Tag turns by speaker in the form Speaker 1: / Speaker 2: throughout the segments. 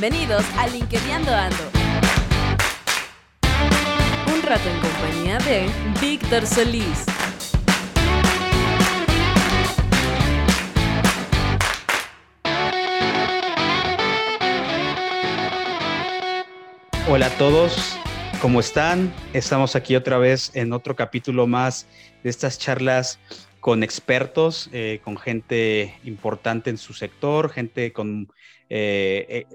Speaker 1: Bienvenidos a LinkedIn Ando. Un rato en compañía de Víctor Solís.
Speaker 2: Hola a todos, ¿cómo están? Estamos aquí otra vez en otro capítulo más de estas charlas con expertos, eh, con gente importante en su sector, gente con eh, eh,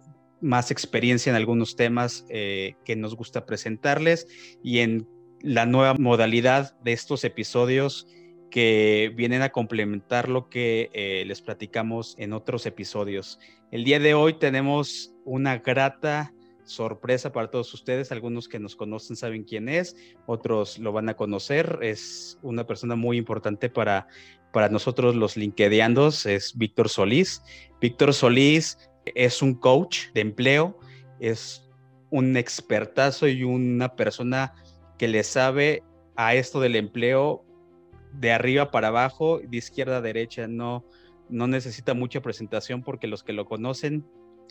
Speaker 2: más experiencia en algunos temas que nos gusta presentarles y en la nueva modalidad de estos episodios que vienen a complementar lo que les platicamos en otros episodios. El día de hoy tenemos una grata sorpresa para todos ustedes. Algunos que nos conocen saben quién es, otros lo van a conocer. Es una persona muy importante para, para nosotros los LinkedIndos, es Víctor Solís. Víctor Solís es un coach de empleo, es un expertazo y una persona que le sabe a esto del empleo de arriba para abajo, de izquierda a derecha. No, no necesita mucha presentación porque los que lo conocen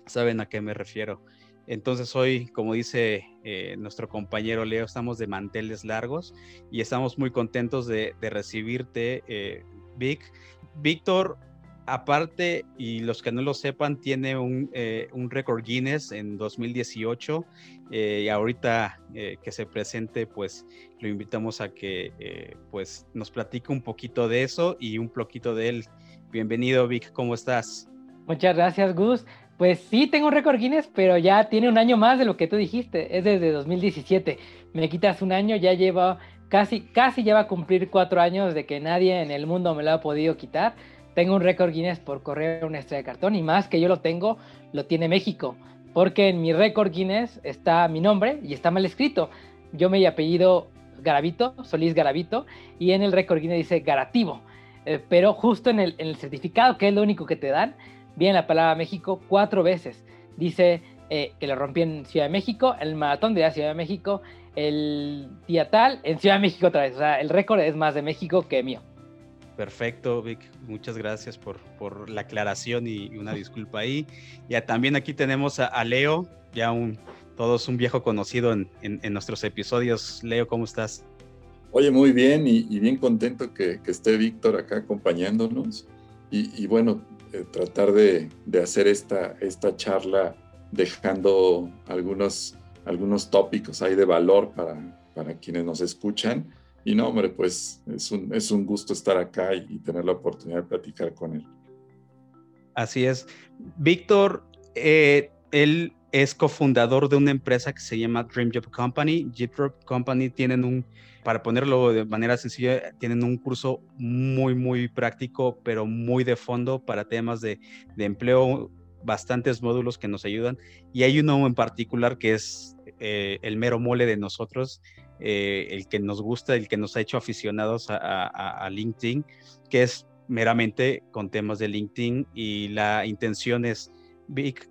Speaker 2: saben a qué me refiero. Entonces hoy, como dice eh, nuestro compañero Leo, estamos de manteles largos y estamos muy contentos de, recibirte, eh, Vic. Víctor, aparte, y los que no lo sepan, tiene un, eh, un récord Guinness en 2018 y ahorita que se presente, pues lo invitamos a que pues nos platique un poquito de eso y un poquito de él. Bienvenido, Vic, ¿cómo estás?
Speaker 3: Muchas gracias, Gus. Pues sí, tengo un récord Guinness, pero ya tiene un año más de lo que tú dijiste. Es desde 2017. Me quitas un año, ya lleva casi, casi ya va a cumplir cuatro años de que nadie en el mundo me lo ha podido quitar. Tengo un récord Guinness por correr una estrella de cartón y más que yo lo tengo, lo tiene México. Porque en mi récord Guinness está mi nombre y está mal escrito. Yo me apellido Garavito, Solís Garavito, y en el récord Guinness dice Garativo. Eh, pero justo en el, certificado, que es lo único que te dan, viene la palabra México cuatro veces. Dice eh, que lo rompí en Ciudad de México, el maratón de Ciudad de México, el día tal, en Ciudad de México otra vez. O sea, el récord es más de México que mío.
Speaker 2: Perfecto, Vic. Muchas gracias por, por la aclaración y una disculpa ahí. Ya también aquí tenemos a, Leo, ya un, todos un viejo conocido en, en, nuestros episodios. Leo, ¿cómo estás?
Speaker 4: Oye, muy bien y, bien contento que, esté Víctor acá acompañándonos. Y, bueno, eh, tratar de, hacer esta, esta charla dejando algunos, algunos tópicos ahí de valor para, para quienes nos escuchan. Y no, hombre, pues es un, es un gusto estar acá y, tener la oportunidad de platicar con él.
Speaker 2: Así es. Víctor, eh, él es cofundador de una empresa que se llama Dream Job Company. Dream Company tienen un para ponerlo de manera sencilla, tienen un curso muy, muy práctico, pero muy de fondo para temas de, empleo, bastantes módulos que nos ayudan. Y hay uno en particular que es eh, el mero mole de nosotros, eh, el que nos gusta, el que nos ha hecho aficionados a, LinkedIn, que es meramente con temas de LinkedIn y la intención es,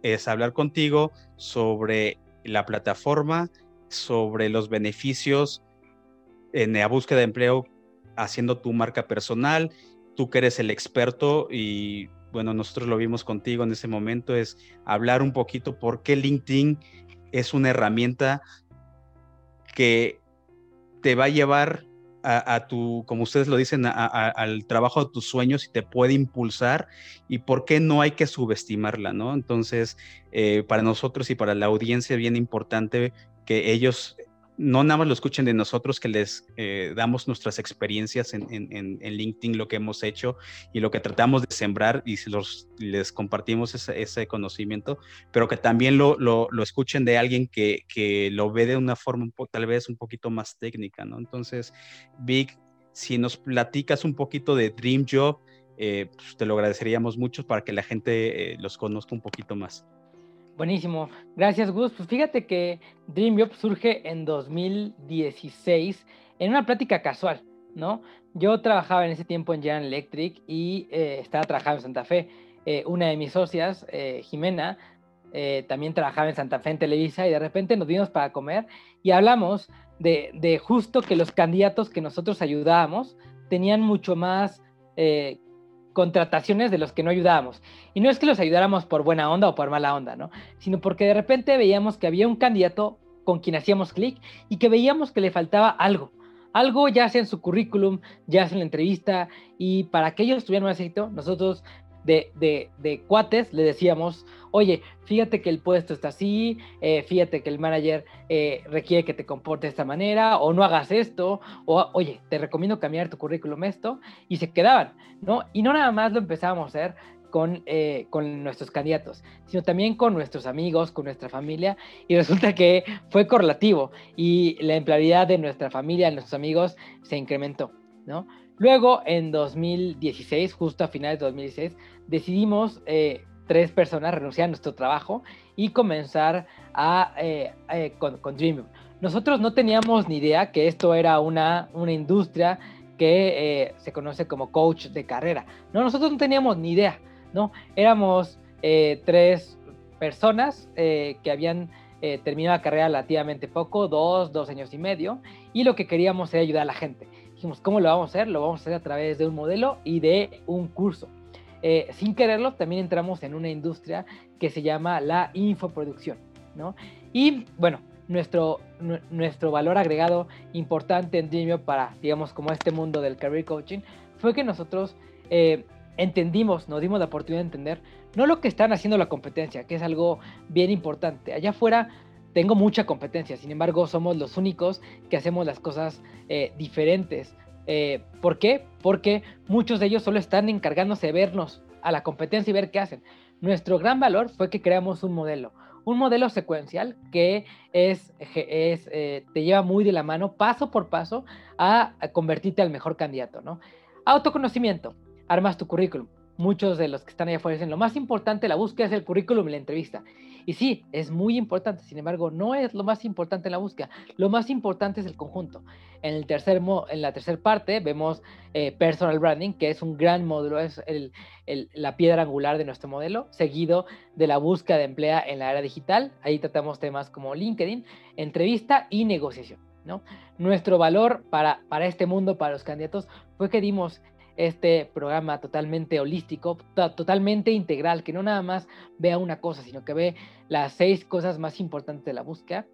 Speaker 2: es hablar contigo sobre la plataforma, sobre los beneficios, en la búsqueda de empleo haciendo tu marca personal, tú que eres el experto y bueno, nosotros lo vimos contigo en ese momento, es hablar un poquito por qué LinkedIn es una herramienta que te va a llevar a, tu, como ustedes lo dicen, al trabajo de tus sueños y te puede impulsar y por qué no hay que subestimarla, ¿no? Entonces, eh, para nosotros y para la audiencia, bien importante que ellos no nada más lo escuchen de nosotros que les eh, damos nuestras experiencias en, LinkedIn, lo que hemos hecho y lo que tratamos de sembrar y los, les compartimos ese, conocimiento, pero que también lo, escuchen de alguien que, lo ve de una forma tal vez un poquito más técnica, ¿no? Entonces, Vic, si nos platicas un poquito de Dream Job, eh, pues, te lo agradeceríamos mucho para que la gente eh, los conozca un poquito más.
Speaker 3: Buenísimo. Gracias, Gus. Pues fíjate que Dream surge en 2016 en una plática casual, ¿no? Yo trabajaba en ese tiempo en General Electric y eh, estaba trabajando en Santa Fe. Eh, una de mis socias, eh, Jimena, también trabajaba en Santa Fe en Televisa y de repente nos vimos para comer y hablamos de justo que los candidatos que nosotros ayudábamos tenían mucho más contrataciones de los que no ayudábamos. Y no es que los ayudáramos por buena onda o por mala onda, ¿no? Sino porque de repente veíamos que había un candidato con quien hacíamos clic y que veíamos que le faltaba algo. Algo ya sea en su currículum, ya sea en la entrevista, y para que ellos tuvieran más éxito, nosotros de, de, de, cuates le decíamos, oye, fíjate que el puesto está así, eh, fíjate que el manager eh, requiere que te comportes de esta manera, o no hagas esto, o oye, te recomiendo cambiar tu currículum esto, y se quedaban, ¿no? Y no nada más lo empezábamos a hacer con, eh, con nuestros candidatos, sino también con nuestros amigos, con nuestra familia, y resulta que fue correlativo, y la empleabilidad de nuestra familia, de nuestros amigos, se incrementó, ¿no? Luego, en 2016, justo a finales de 2016, decidimos eh, tres personas renunciar a nuestro trabajo y comenzar a, eh, eh, con, con Nosotros no teníamos ni idea que esto era una, una industria que se conoce como coach de carrera. No, nosotros no teníamos ni idea, ¿no? Éramos tres personas que habían terminado la carrera relativamente poco, dos, dos años y medio, y lo que queríamos era ayudar a la gente. Dijimos, ¿cómo lo vamos a hacer? Lo vamos a hacer a través de un modelo y de un curso. Eh, sin quererlo, también entramos en una industria que se llama la infoproducción, ¿no? Y bueno, nuestro, nuestro valor agregado importante en Dreamio para, digamos, como este mundo del career coaching, fue que nosotros eh, entendimos, nos dimos la oportunidad de entender, no lo que están haciendo la competencia, que es algo bien importante. Allá afuera tengo mucha competencia, sin embargo, somos los únicos que hacemos las cosas eh, diferentes. Eh, ¿Por qué? Porque muchos de ellos solo están encargándose de vernos a la competencia y ver qué hacen. Nuestro gran valor fue que creamos un modelo, un modelo secuencial que es, es eh, te lleva muy de la mano, paso por paso, a, convertirte al mejor candidato, ¿no? Autoconocimiento, armas tu currículum. Muchos de los que están allá afuera dicen, lo más importante de la búsqueda es el currículum y la entrevista. Y sí, es muy importante, sin embargo, no es lo más importante en la búsqueda. Lo más importante es el conjunto. En, el tercer en la tercera parte vemos eh, Personal Branding, que es un gran módulo, es la piedra angular de nuestro modelo, seguido de la búsqueda de empleo en la era digital. Ahí tratamos temas como LinkedIn, entrevista y negociación. ¿no? Nuestro valor para, para este mundo, para los candidatos, fue que dimos este programa totalmente holístico, totalmente integral, que no nada más vea una cosa, sino que ve las seis cosas más importantes de la búsqueda.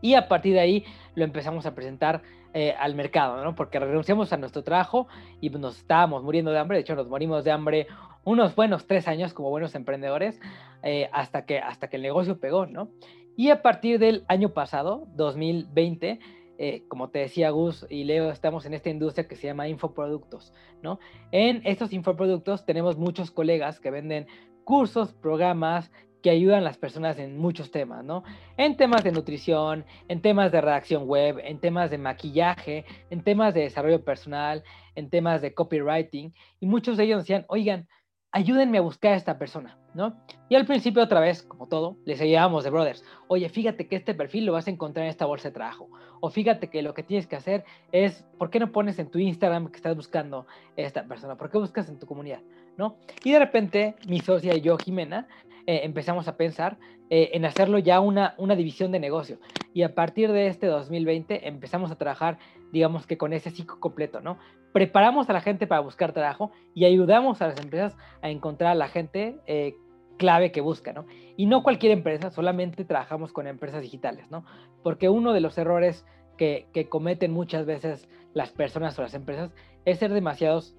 Speaker 3: Y a partir de ahí lo empezamos a presentar eh, al mercado, ¿no? Porque renunciamos a nuestro trabajo y nos estábamos muriendo de hambre. De hecho, nos morimos de hambre unos buenos tres años como buenos emprendedores eh, hasta, que, hasta que el negocio pegó, ¿no? Y a partir del año pasado, 2020, eh, como te decía Gus y Leo, estamos en esta industria que se llama infoproductos, ¿no? En estos infoproductos tenemos muchos colegas que venden cursos, programas que ayudan a las personas en muchos temas, ¿no? En temas de nutrición, en temas de redacción web, en temas de maquillaje, en temas de desarrollo personal, en temas de copywriting, y muchos de ellos decían, oigan, ayúdenme a buscar a esta persona, ¿no? Y al principio otra vez, como todo, les ayudábamos de brothers. Oye, fíjate que este perfil lo vas a encontrar en esta bolsa de trabajo. O fíjate que lo que tienes que hacer es, ¿por qué no pones en tu Instagram que estás buscando esta persona? ¿Por qué buscas en tu comunidad? ¿No? Y de repente, mi socia y yo, Jimena, eh, empezamos a pensar eh, en hacerlo ya una, una división de negocio. Y a partir de este 2020 empezamos a trabajar, digamos que con ese ciclo completo, ¿no? preparamos a la gente para buscar trabajo y ayudamos a las empresas a encontrar a la gente eh, clave que busca, ¿no? Y no cualquier empresa, solamente trabajamos con empresas digitales, ¿no? Porque uno de los errores que, cometen muchas veces las personas o las empresas es ser demasiados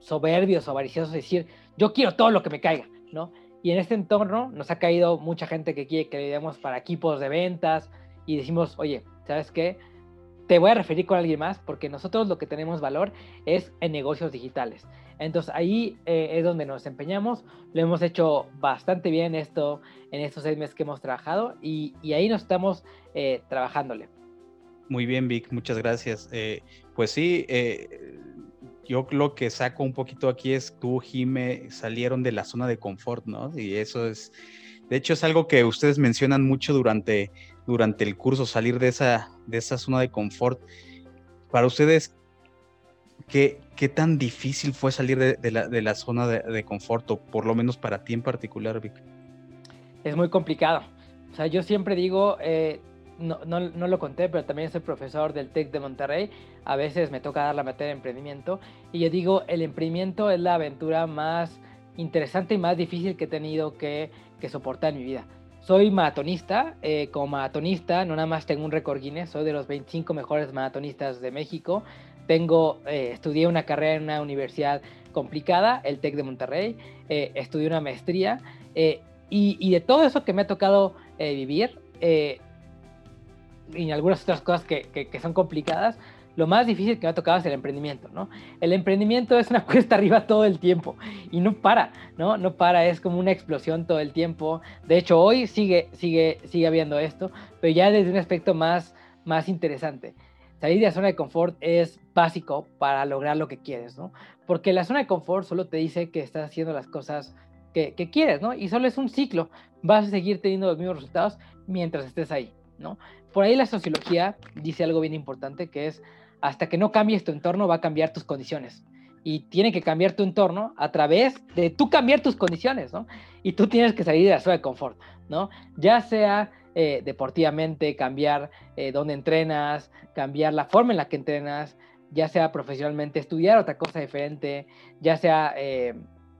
Speaker 3: soberbios o avariciosos, decir, yo quiero todo lo que me caiga, ¿no? Y en este entorno nos ha caído mucha gente que quiere que le demos para equipos de ventas y decimos, oye, ¿sabes qué? te voy a referir con alguien más porque nosotros lo que tenemos valor es en negocios digitales. Entonces ahí eh, es donde nos empeñamos, lo hemos hecho bastante bien esto en estos seis meses que hemos trabajado y, ahí nos estamos eh, trabajándole.
Speaker 2: Muy bien, Vic, muchas gracias. Eh, pues sí, yo lo que saco un poquito aquí es tú, Jime, salieron de la zona de confort, ¿no? Y eso es, de hecho es algo que ustedes mencionan mucho durante durante el curso, salir de esa, de esa zona de confort. Para ustedes, ¿qué, qué tan difícil fue salir de, la, de la, zona de, confort, o por lo menos para ti en particular, Vic?
Speaker 3: Es muy complicado. O sea, yo siempre digo, eh, no, no, no, lo conté, pero también soy profesor del TEC de Monterrey. A veces me toca dar la materia de emprendimiento. Y yo digo, el emprendimiento es la aventura más interesante y más difícil que he tenido que, que soportar en mi vida. Soy maratonista, eh, como maratonista no nada más tengo un récord Guinness, soy de los 25 mejores maratonistas de México. Tengo, eh, estudié una carrera en una universidad complicada, el TEC de Monterrey, eh, estudié una maestría y, y, de todo eso que me ha tocado vivir y algunas otras cosas que, que, que son complicadas, lo más difícil que me ha tocado es el emprendimiento, ¿no? El emprendimiento es una cuesta arriba todo el tiempo y no para, ¿no? No para, es como una explosión todo el tiempo. De hecho, hoy sigue, sigue, sigue habiendo esto, pero ya desde un aspecto más, más interesante. Salir de la zona de confort es básico para lograr lo que quieres, ¿no? Porque la zona de confort solo te dice que estás haciendo las cosas que, que quieres, ¿no? Y solo es un ciclo. Vas a seguir teniendo los mismos resultados mientras estés ahí, ¿no? Por ahí la sociología dice algo bien importante que es hasta que no cambies tu entorno va a cambiar tus condiciones. Y tiene que cambiar tu entorno a través de tú cambiar tus condiciones, ¿no? Y tú tienes que salir de la zona de confort, ¿no? Ya sea eh, deportivamente, cambiar eh, dónde entrenas, cambiar la forma en la que entrenas, ya sea profesionalmente, estudiar otra cosa diferente, ya sea eh,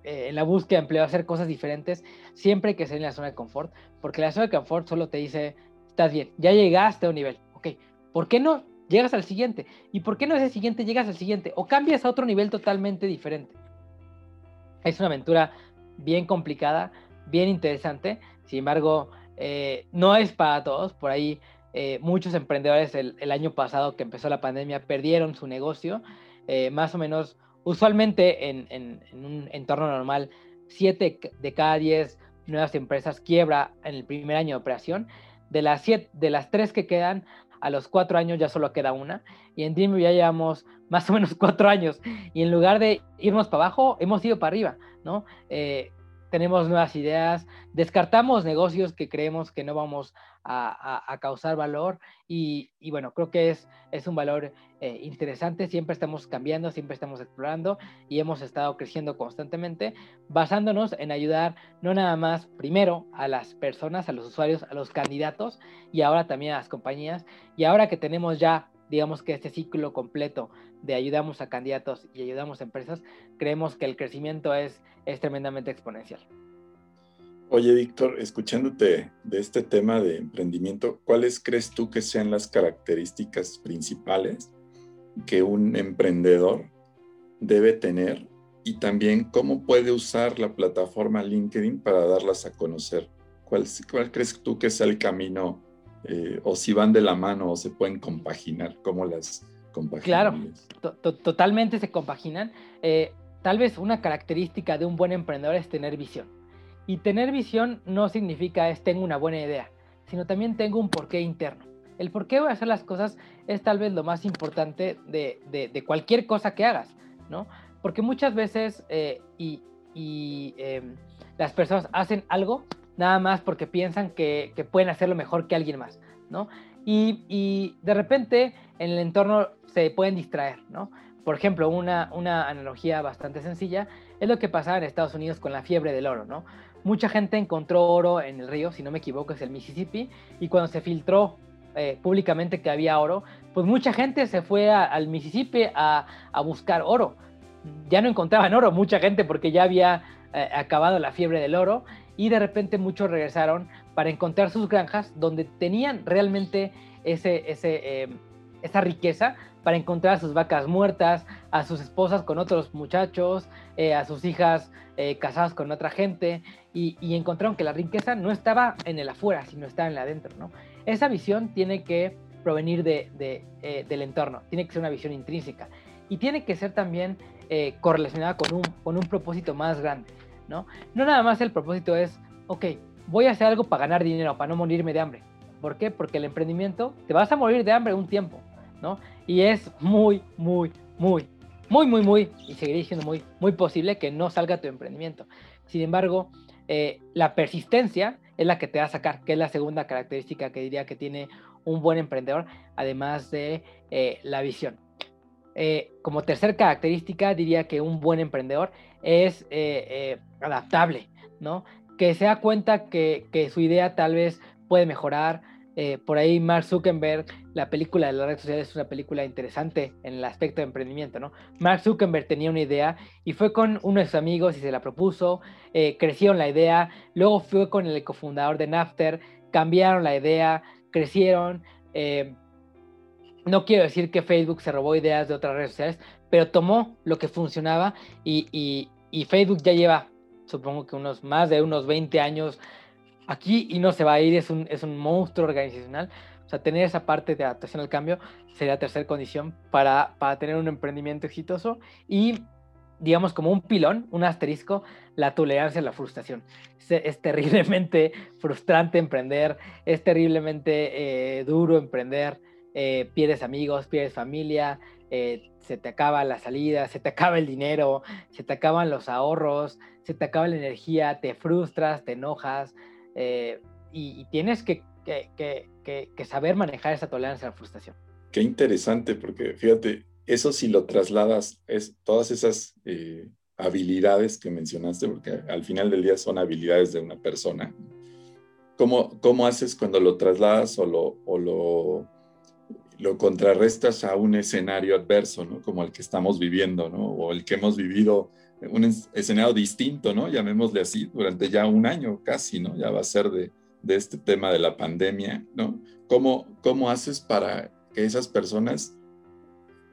Speaker 3: en la búsqueda de empleo, hacer cosas diferentes, siempre hay que salir de la zona de confort, porque la zona de confort solo te dice, estás bien, ya llegaste a un nivel, ok, ¿por qué no llegas al siguiente. ¿Y por qué no ese siguiente llegas al siguiente? O cambias a otro nivel totalmente diferente. Es una aventura bien complicada, bien interesante. Sin embargo, eh, no es para todos. Por ahí eh, muchos emprendedores el, año pasado que empezó la pandemia perdieron su negocio. Eh, más o menos, usualmente en, un entorno normal, 7 de cada 10 nuevas empresas quiebra en el primer año de operación. De las, siete, de las tres que quedan, a los cuatro años ya solo queda una. Y en Dreamview ya llevamos más o menos cuatro años. Y en lugar de irnos para abajo, hemos ido para arriba, ¿no? Eh, tenemos nuevas ideas, descartamos negocios que creemos que no vamos a, causar valor y, bueno, creo que es, es un valor eh, interesante, siempre estamos cambiando, siempre estamos explorando y hemos estado creciendo constantemente basándonos en ayudar no nada más primero a las personas, a los usuarios, a los candidatos y ahora también a las compañías. Y ahora que tenemos ya digamos que este ciclo completo de ayudamos a candidatos y ayudamos a empresas, creemos que el crecimiento es, es tremendamente exponencial.
Speaker 4: Oye, Víctor, escuchándote de este tema de emprendimiento, ¿cuáles crees tú que sean las características principales que un emprendedor debe tener y también cómo puede usar la plataforma LinkedIn para darlas a conocer? ¿Cuál, cuál crees tú que sea el camino eh, o si van de la mano o se pueden compaginar? ¿Cómo las compaginan?
Speaker 3: Claro, totalmente se compaginan. Eh, tal vez una característica de un buen emprendedor es tener visión y tener visión no significa es tengo una buena idea, sino también tengo un porqué interno. El por qué voy a hacer las cosas es tal vez lo más importante de, de, cualquier cosa que hagas, ¿no? Porque muchas veces eh, y, y em, las personas hacen algo nada más porque piensan que, que pueden hacerlo mejor que alguien más, ¿no? Y, y, de repente en el entorno se pueden distraer, ¿no? Por ejemplo, una, una analogía bastante sencilla es lo que pasaba en Estados Unidos con la fiebre del oro, ¿no? mucha gente encontró oro en el río, si no me equivoco es el Mississippi, y cuando se filtró eh, públicamente que había oro, pues mucha gente se fue al Mississippi a, buscar oro. Ya no encontraban oro, mucha gente porque ya había eh, acabado la fiebre del oro y de repente muchos regresaron para encontrar sus granjas donde tenían realmente ese, em, esa riqueza para encontrar a sus vacas muertas, a sus esposas con otros muchachos, eh, a sus hijas casadas con otra gente, y, encontraron que la riqueza no estaba en el afuera, sino estaba en el adentro. Esa visión tiene que provenir de, eh, del entorno, tiene que ser una visión intrínseca y tiene que ser también eh, correlacionada con un, con un propósito más grande, ¿no? No nada más el propósito es, ok, voy a hacer algo para ganar dinero, para no morirme de hambre. ¿Por qué? Porque el emprendimiento te vas a morir de hambre un tiempo, ¿no? Y es muy, muy, muy, muy, muy, muy, y seguiré diciendo muy, muy posible que no salga tu emprendimiento. Sin embargo, eh, la persistencia es la que te va a sacar, que es la segunda característica que diría que tiene un buen emprendedor, además de eh, la visión. Eh, como tercera característica, diría que un buen emprendedor es adaptable, ¿no? Que se da cuenta que, que, su idea tal vez puede mejorar, Eh, por ahí Mark Zuckerberg, la película de las redes sociales es una película interesante en el aspecto de emprendimiento, ¿no? Mark Zuckerberg tenía una idea y fue con uno de sus amigos y se la propuso, eh, crecieron la idea, luego fue con el cofundador de Napster, cambiaron la idea, crecieron. Eh, no quiero decir que Facebook se robó ideas de otras redes sociales, pero tomó lo que funcionaba y, y Facebook ya lleva, supongo que unos más de unos 20 años aquí y no se va a ir, es un, es un monstruo organizacional. O sea, tener esa parte de adaptación al cambio sería la tercera condición para, para tener un emprendimiento exitoso y, digamos, como un pilón, un asterisco, la tolerancia a la frustración. Es, terriblemente frustrante emprender, es terriblemente eh, duro emprender, eh, pierdes amigos, pierdes familia, eh, se te acaba la salida, se te acaba el dinero, se te acaban los ahorros, se te acaba la energía, te frustras, te enojas, eh, y, tienes que, saber manejar esa tolerancia a la frustración.
Speaker 4: Qué interesante, porque fíjate, eso si lo trasladas, es todas esas eh, habilidades que mencionaste, porque al final del día son habilidades de una persona. ¿Cómo, cómo haces cuando lo trasladas o lo, o lo, lo contrarrestas a un escenario adverso, ¿no? como el que estamos viviendo, ¿no? o el que hemos vivido un escenario distinto, ¿no? Llamémosle así, durante ya un año casi, ¿no? Ya va a ser de, de este tema de la pandemia, ¿no? ¿Cómo, ¿Cómo haces para que esas personas,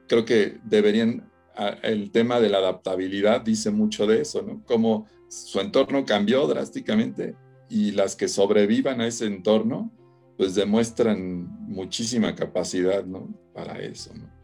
Speaker 4: creo que deberían, el tema de la adaptabilidad dice mucho de eso, ¿no? Cómo su entorno cambió drásticamente y las que sobrevivan a ese entorno, pues demuestran muchísima capacidad, ¿no? Para eso, ¿no?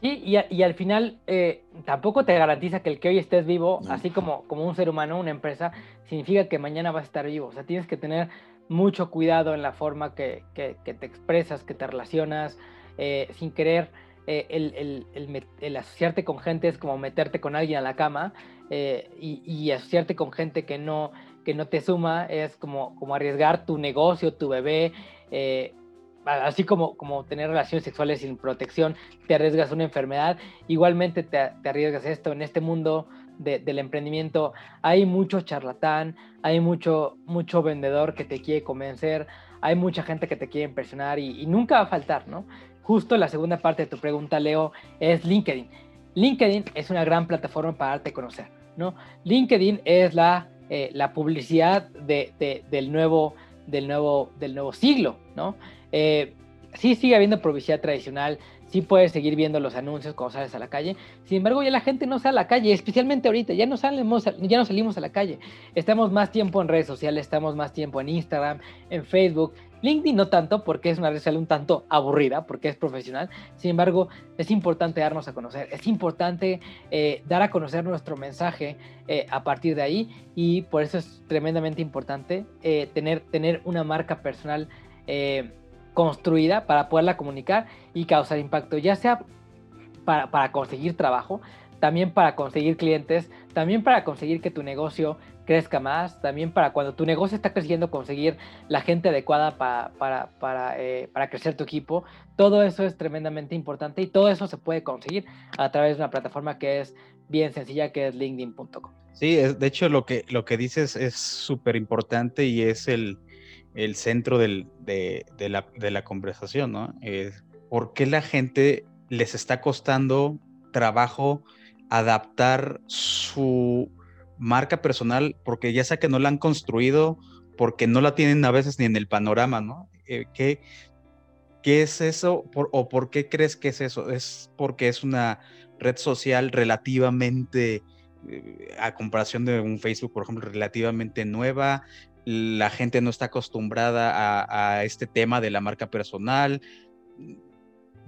Speaker 3: Sí, y, al final eh, tampoco te garantiza que el que hoy estés vivo, así como, como un ser humano, una empresa, significa que mañana vas a estar vivo. O sea, tienes que tener mucho cuidado en la forma que, que, te expresas, que te relacionas, eh, sin querer. Eh, el, el, el, asociarte con gente es como meterte con alguien a la cama y, y, asociarte con gente que no, que no te suma es como, como arriesgar tu negocio, tu bebé, así como, como tener relaciones sexuales sin protección, te arriesgas una enfermedad, igualmente te, arriesgas esto en este mundo del emprendimiento. Hay mucho charlatán, hay mucho, mucho vendedor que te quiere convencer, hay mucha gente que te quiere impresionar y, nunca va a faltar, ¿no? Justo la segunda parte de tu pregunta, Leo, es LinkedIn. LinkedIn es una gran plataforma para darte a conocer, ¿no? LinkedIn es la, eh, la publicidad del, nuevo, del, nuevo, del nuevo siglo, ¿no? Eh, sí sigue habiendo publicidad tradicional, sí puedes seguir viendo los anuncios cuando sales a la calle. Sin embargo, ya la gente no sale a la calle, especialmente ahorita, ya no, salimos, ya no salimos a la calle. Estamos más tiempo en redes sociales, estamos más tiempo en Instagram, en Facebook. LinkedIn no tanto porque es una red social un tanto aburrida, porque es profesional. Sin embargo, es importante darnos a conocer, es importante eh, dar a conocer nuestro mensaje eh, a partir de ahí y por eso es tremendamente importante tener, tener una marca personal construida para poderla comunicar y causar impacto, ya sea para, conseguir trabajo, también para conseguir clientes, también para conseguir que tu negocio crezca más, también para cuando tu negocio está creciendo, conseguir la gente adecuada para, para, para, eh, para, crecer tu equipo. Todo eso es tremendamente importante y todo eso se puede conseguir a través de una plataforma que es bien sencilla, que es linkedin.com.
Speaker 2: Sí, de hecho lo que, lo que dices es súper importante y es el, el centro de, la, conversación, ¿no? ¿Por qué la gente les está costando trabajo adaptar su marca personal? Porque ya sea que no la han construido, porque no la tienen a veces ni en el panorama, ¿no? Eh, ¿qué, es eso? ¿O por qué crees que es eso? ¿Es porque es una red social relativamente eh, a comparación de un Facebook, por ejemplo, relativamente nueva, la gente no está acostumbrada a, este tema de la marca personal.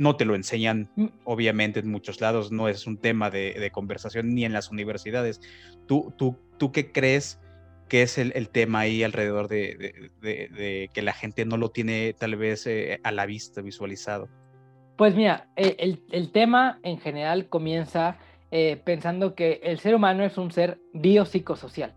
Speaker 2: No te lo enseñan, mm. obviamente, en muchos lados, no es un tema de, conversación ni en las universidades. ¿Tú, tú, tú qué crees que es el, tema ahí alrededor de, que la gente no lo tiene tal vez eh, a la vista visualizado?
Speaker 3: Pues mira, e, el, tema en general comienza eh, pensando que el ser humano es un ser biopsicosocial.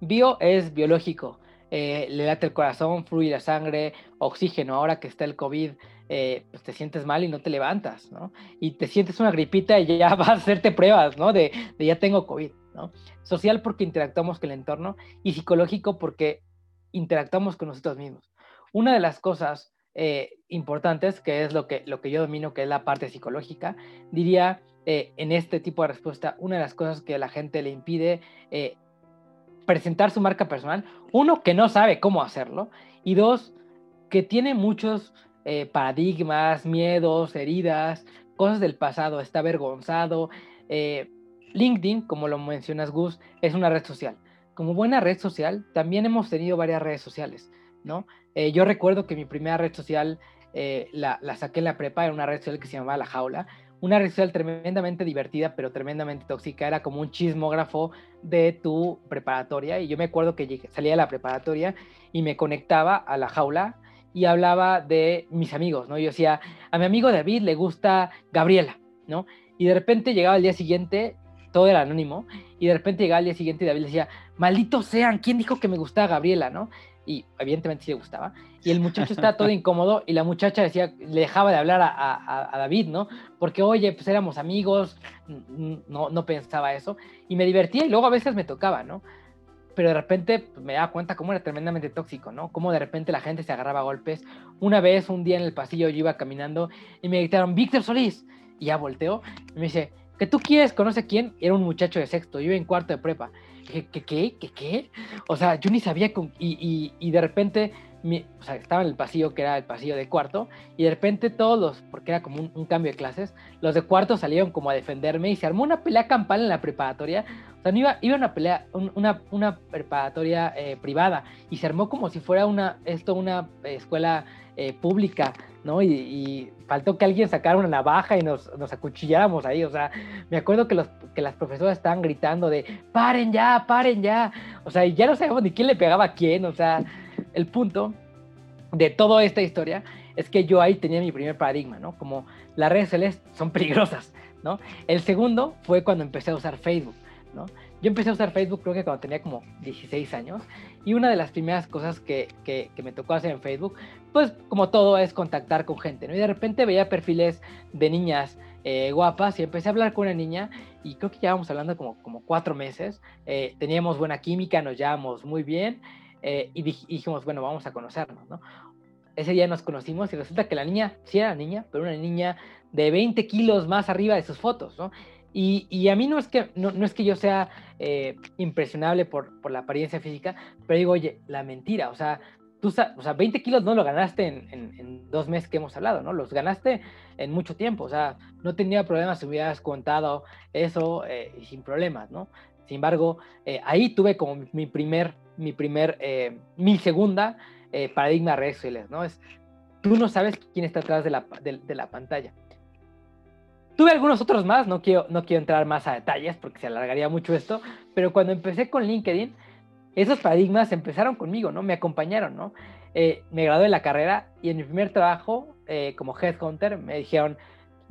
Speaker 3: Bio es biológico, eh, le late el corazón, fluye la sangre, oxígeno. Ahora que está el COVID, eh, pues te sientes mal y no te levantas, ¿no? Y te sientes una gripita y ya vas a hacerte pruebas, ¿no? De, ya tengo COVID, ¿no? Social porque interactuamos con el entorno y psicológico porque interactuamos con nosotros mismos. Una de las cosas eh, importantes, que es lo que, lo que yo domino, que es la parte psicológica, diría eh, en este tipo de respuesta, una de las cosas que a la gente le impide eh, presentar su marca personal, uno, que no sabe cómo hacerlo, y dos, que tiene muchos paradigmas, miedos, heridas, cosas del pasado, está avergonzado. LinkedIn, como lo mencionas Gus, es una red social. Como buena red social, también hemos tenido varias redes sociales, ¿no? yo recuerdo que mi primera red social eh, la, saqué en la prepa, era una red social que se llamaba La Jaula, una red social tremendamente divertida, pero tremendamente tóxica, era como un chismógrafo de tu preparatoria, y yo me acuerdo que salía de la preparatoria y me conectaba a La Jaula y hablaba de mis amigos, ¿no? Yo decía, a mi amigo David le gusta Gabriela, ¿no? Y de repente llegaba el día siguiente, todo era anónimo, y de repente llegaba el día siguiente y David decía, malditos sean, ¿quién dijo que me gustaba Gabriela, no? y evidentemente sí le gustaba, y el muchacho estaba todo incómodo y la muchacha decía, le dejaba de hablar a, David, ¿no? Porque, oye, pues éramos amigos, no, no pensaba eso, y me divertía y luego a veces me tocaba, ¿no? Pero de repente pues, me daba cuenta cómo era tremendamente tóxico, ¿no? Cómo de repente la gente se agarraba a golpes. Una vez, un día en el pasillo, yo iba caminando y me gritaron, Víctor Solís, y ya volteo y me dice, ¿que tú quieres? ¿Conoce quién? Era un muchacho de sexto, yo iba en cuarto de prepa. ¿qué, qué, qué, qué? O sea, yo ni sabía, con, y, y, de repente, estaba en el pasillo, que era el pasillo de cuarto, y de repente todos los, porque era como un, cambio de clases, los de cuarto salieron como a defenderme y se armó una pelea campal en la preparatoria. O sea, no iba, iba una pelea, una, una preparatoria eh, privada, y se armó como si fuera una, esto, una escuela eh, pública, ¿no? Y, faltó que alguien sacara una navaja y nos, nos acuchilláramos ahí, o sea, me acuerdo que, los, que las profesoras estaban gritando de, paren ya, paren ya, o sea, y ya no sabemos ni quién le pegaba a quién, o sea, el punto de toda esta historia es que yo ahí tenía mi primer paradigma, ¿no? Como las redes sociales son peligrosas, ¿no? El segundo fue cuando empecé a usar Facebook, ¿no? Yo empecé a usar Facebook creo que cuando tenía como 16 años y una de las primeras cosas que, que, me tocó hacer en Facebook, pues como todo es contactar con gente, ¿no? Y de repente veía perfiles de niñas eh, guapas y empecé a hablar con una niña y creo que llevábamos hablando como, como cuatro meses, eh, teníamos buena química, nos llevábamos muy bien eh, y, dijimos, bueno, vamos a conocernos, ¿no? Ese día nos conocimos y resulta que la niña, sí era niña, pero una niña de 20 kilos más arriba de sus fotos, ¿no? Y, a mí no es que, no, es que yo sea eh, impresionable por, por, la apariencia física, pero digo, oye, la mentira, o sea, tú, o sea, 20 kilos no lo ganaste en, en, dos meses que hemos hablado, ¿no? Los ganaste en mucho tiempo, o sea, no tenía problemas si hubieras contado eso eh, sin problemas, ¿no? Sin embargo, eh, ahí tuve como mi primer, mi primer, mi segunda paradigma de redes sociales, ¿no? Es, tú no sabes quién está atrás de la, de la pantalla. Tuve algunos otros más, no quiero, no quiero entrar más a detalles porque se alargaría mucho esto, pero cuando empecé con LinkedIn, esos paradigmas empezaron conmigo, ¿no? Me acompañaron, ¿no? Eh, me gradué de la carrera y en mi primer trabajo eh, como headhunter me dijeron,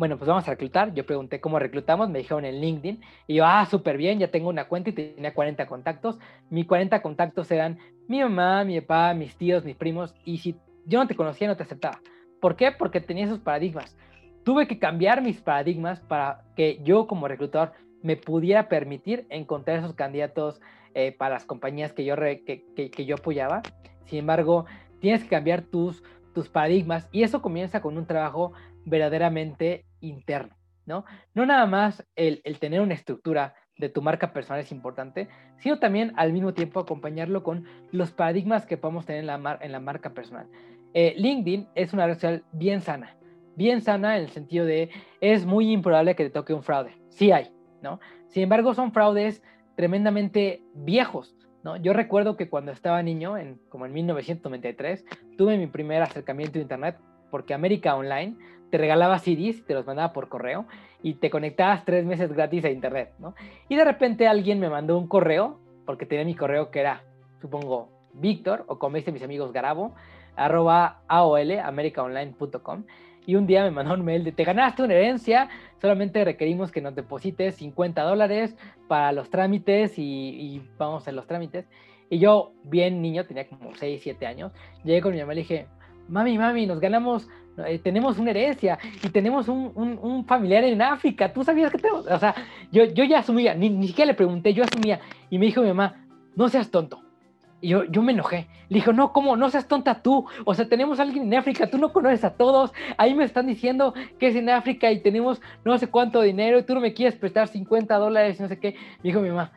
Speaker 3: bueno, pues vamos a reclutar. Yo pregunté cómo reclutamos, me dijeron en LinkedIn. Y yo, ah, súper bien, ya tengo una cuenta y tenía 40 contactos. Mis 40 contactos eran mi mamá, mi papá, mis tíos, mis primos. Y si yo no te conocía, no te aceptaba. ¿Por qué? Porque tenía esos paradigmas tuve que cambiar mis paradigmas para que yo como reclutador me pudiera permitir encontrar esos candidatos eh, para las compañías que yo, que, que, yo apoyaba. Sin embargo, tienes que cambiar tus, tus paradigmas y eso comienza con un trabajo verdaderamente interno, ¿no? No nada más el, el tener una estructura de tu marca personal es importante, sino también al mismo tiempo acompañarlo con los paradigmas que podemos tener en la, en la marca personal. Eh, LinkedIn es una red social bien sana, bien sana en el sentido de es muy improbable que te toque un fraude. Sí hay, ¿no? Sin embargo, son fraudes tremendamente viejos, ¿no? Yo recuerdo que cuando estaba niño, en, como en 1993, tuve mi primer acercamiento a Internet porque América Online te regalaba CDs te los mandaba por correo y te conectabas tres meses gratis a Internet, ¿no? Y de repente alguien me mandó un correo, porque tenía mi correo que era, supongo, Víctor, o como dicen mis amigos, Garabo, arroba aol, americaonline.com, y un día me mandó un mail de te ganaste una herencia, solamente requerimos que nos deposites 50 dólares para los trámites y, vamos a los trámites. Y yo, bien niño, tenía como 6, 7 años, llegué con mi mamá y le dije, mami, mami, nos ganamos, eh, tenemos una herencia y tenemos un, un, familiar en África, ¿tú sabías que tenemos? O sea, yo, yo ya asumía, ni, ni siquiera le pregunté, yo asumía. Y me dijo mi mamá, no seas tonto, Y yo, yo me enojé. Le dije, no, ¿cómo? No seas tonta tú. O sea, tenemos alguien en África, tú no conoces a todos. Ahí me están diciendo que es en África y tenemos no sé cuánto dinero y tú no me quieres prestar 50 dólares y no sé qué. Me dijo mi mamá,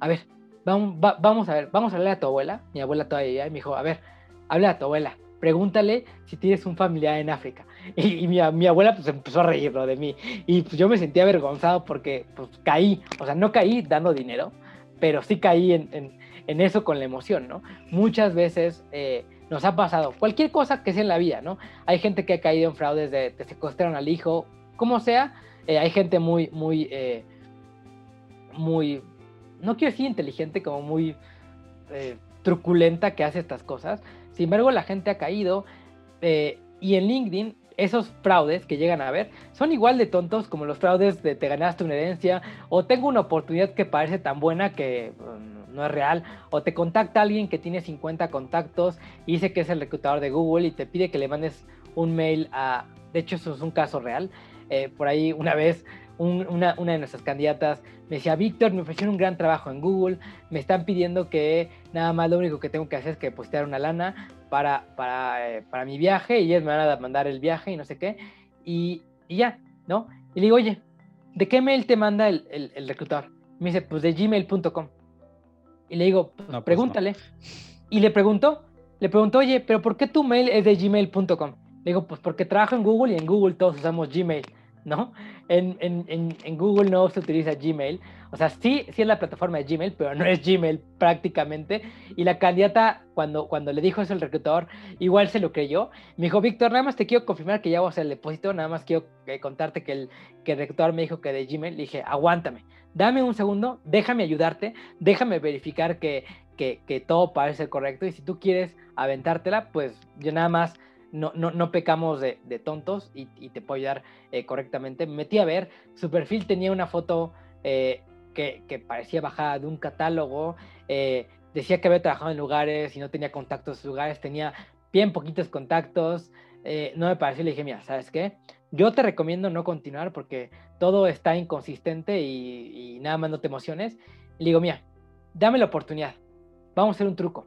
Speaker 3: a ver, vamos, vamos a ver, vamos a hablarle a tu abuela. Mi abuela todavía, y me dijo, a ver, habla a tu abuela. Pregúntale si tienes un familiar en África. Y, mi, abuela pues empezó a reír de mí. Y pues yo me sentía avergonzado porque pues caí. O sea, no caí dando dinero, pero sí caí en en eso con la emoción, ¿no? Muchas veces eh, nos ha pasado cualquier cosa que sea en la vida, ¿no? Hay gente que ha caído en fraudes de te secuestraron al hijo, como sea, eh, hay gente muy, muy, eh, muy, no quiero decir inteligente, como muy truculenta que hace estas cosas. Sin embargo, la gente ha caído y en LinkedIn esos fraudes que llegan a ver son igual de tontos como los fraudes de te ganaste una herencia o tengo una oportunidad que parece tan buena que no es real, o te contacta alguien que tiene 50 contactos y dice que es el reclutador de Google y te pide que le mandes un mail a, de hecho eso es un caso real, eh, por ahí una vez una, de nuestras candidatas me decía, Víctor, me ofrecieron un gran trabajo en Google, me están pidiendo que nada más lo único que tengo que hacer es que postear una lana para, para, eh, para mi viaje y ellos me van a mandar el viaje y no sé qué, y, ya, ¿no? Y le digo, oye, ¿de qué mail te manda el, el, el reclutador? Me dice, pues de gmail.com. Y le digo, pues, pregúntale. Y le pregunto, le pregunto, oye, pero ¿por qué tu mail es de gmail.com? Le digo, pues porque trabajo en Google y en Google todos usamos Gmail, ¿no? En, Google no se utiliza Gmail. O sea, sí, sí es la plataforma de Gmail, pero no es Gmail prácticamente. Y la candidata, cuando, cuando le dijo eso al reclutador, igual se lo creyó. Me dijo, Víctor, nada más te quiero confirmar que ya hacer el depósito, nada más quiero eh, contarte que el, que el reclutador me dijo que de Gmail. Le dije, aguántame dame un segundo, déjame ayudarte, déjame verificar que, que, todo parece correcto y si tú quieres aventártela, pues yo nada más no, no, no pecamos de, tontos y, te puedo ayudar eh, correctamente. Me metí a ver, su perfil tenía una foto eh, que, que, parecía bajada de un catálogo, eh, decía que había trabajado en lugares y no tenía contactos en lugares, tenía bien poquitos contactos, no me pareció, le dije, mira, ¿sabes qué? Yo te recomiendo no continuar porque todo está inconsistente y, nada más no te emociones. le digo, mira, dame la oportunidad. Vamos a hacer un truco.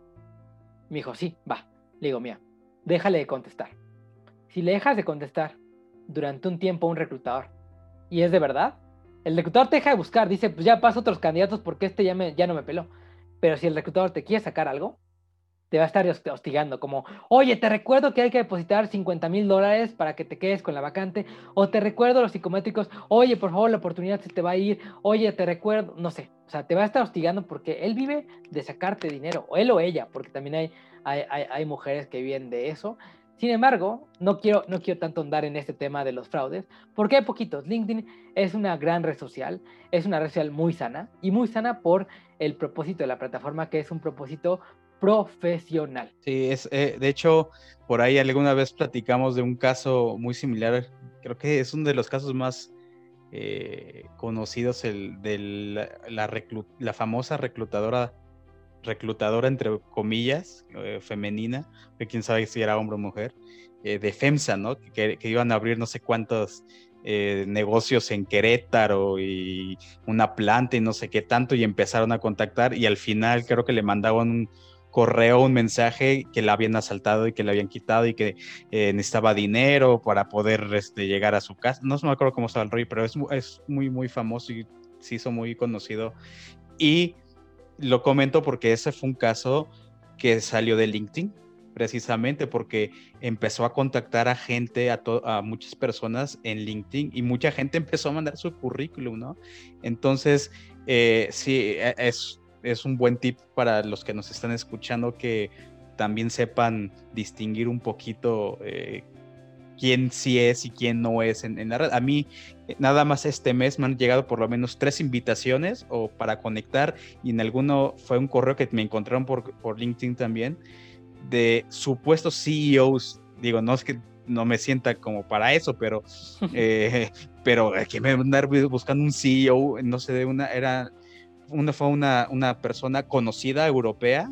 Speaker 3: Me dijo, sí, va. Le digo, mira, déjale de contestar. Si le dejas de contestar durante un tiempo a un reclutador y es de verdad, el reclutador te deja de buscar. Dice, pues ya paso otros candidatos porque este ya, me, ya no me peló. Pero si el reclutador te quiere sacar algo, te va a estar hostigando, como, oye, te recuerdo que hay que depositar 50 mil dólares para que te quedes con la vacante, o te recuerdo los psicométricos, oye, por favor, la oportunidad se te va a ir, oye, te recuerdo, no sé, o sea, te va a estar hostigando porque él vive de sacarte dinero, o él o ella, porque también hay, hay, hay, mujeres que viven de eso. Sin embargo, no quiero, no quiero tanto andar en este tema de los fraudes, porque hay poquitos. LinkedIn es una gran red social, es una red social muy sana, y muy sana por el propósito de la plataforma, que es un propósito profesional.
Speaker 2: Sí, es, eh, de hecho, por ahí alguna vez platicamos de un caso muy similar, creo que es uno de los casos más eh, conocidos, el de la, la, famosa reclutadora, reclutadora entre comillas, eh, femenina, que quién sabe si era hombre o mujer, de FEMSA, ¿no? Que, que, iban a abrir no sé cuántos negocios en Querétaro y una planta y no sé qué tanto y empezaron a contactar y al final creo que le mandaban un, correo un mensaje que la habían asaltado y que le habían quitado y que eh, necesitaba dinero para poder este, llegar a su casa. No me acuerdo cómo estaba el rollo, pero es, muy, muy famoso y se hizo muy conocido. Y lo comento porque ese fue un caso que salió de LinkedIn, precisamente porque empezó a contactar a gente, a, a muchas personas en LinkedIn y mucha gente empezó a mandar su currículum, ¿no? Entonces, eh, sí, e, es, es un buen tip para los que nos están escuchando que también sepan distinguir un poquito eh, quién sí es y quién no es en, la red. A mí eh, nada más este mes me han llegado por lo menos tres invitaciones o para conectar y en alguno fue un correo que me encontraron por, por LinkedIn también de supuestos CEOs. Digo, no es que no me sienta como para eso, pero, eh, pero que me andar buscando un CEO, no sé, de una, era una fue una, una persona conocida europea,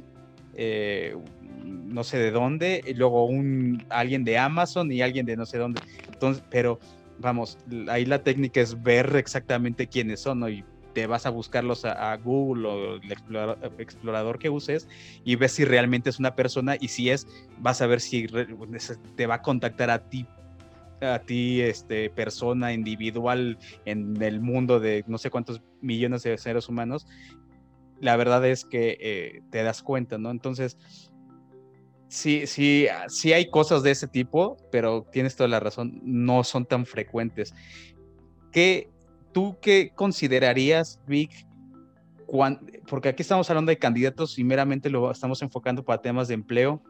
Speaker 2: eh, no sé de dónde, y luego un, alguien de Amazon y alguien de no sé dónde. Entonces, pero vamos, ahí la técnica es ver exactamente quiénes son, ¿no? Y te vas a buscarlos a, Google o el explorador, que uses y ves si realmente es una persona y si es, vas a ver si te va a contactar a ti a ti, este, persona individual en el mundo de no sé cuántos millones de seres humanos, la verdad es que eh, te das cuenta, ¿no? Entonces, sí, sí, sí hay cosas de ese tipo, pero tienes toda la razón, no son tan frecuentes. ¿Qué, ¿Tú qué considerarías, Vic, porque aquí estamos hablando de candidatos y meramente lo estamos enfocando para temas de empleo,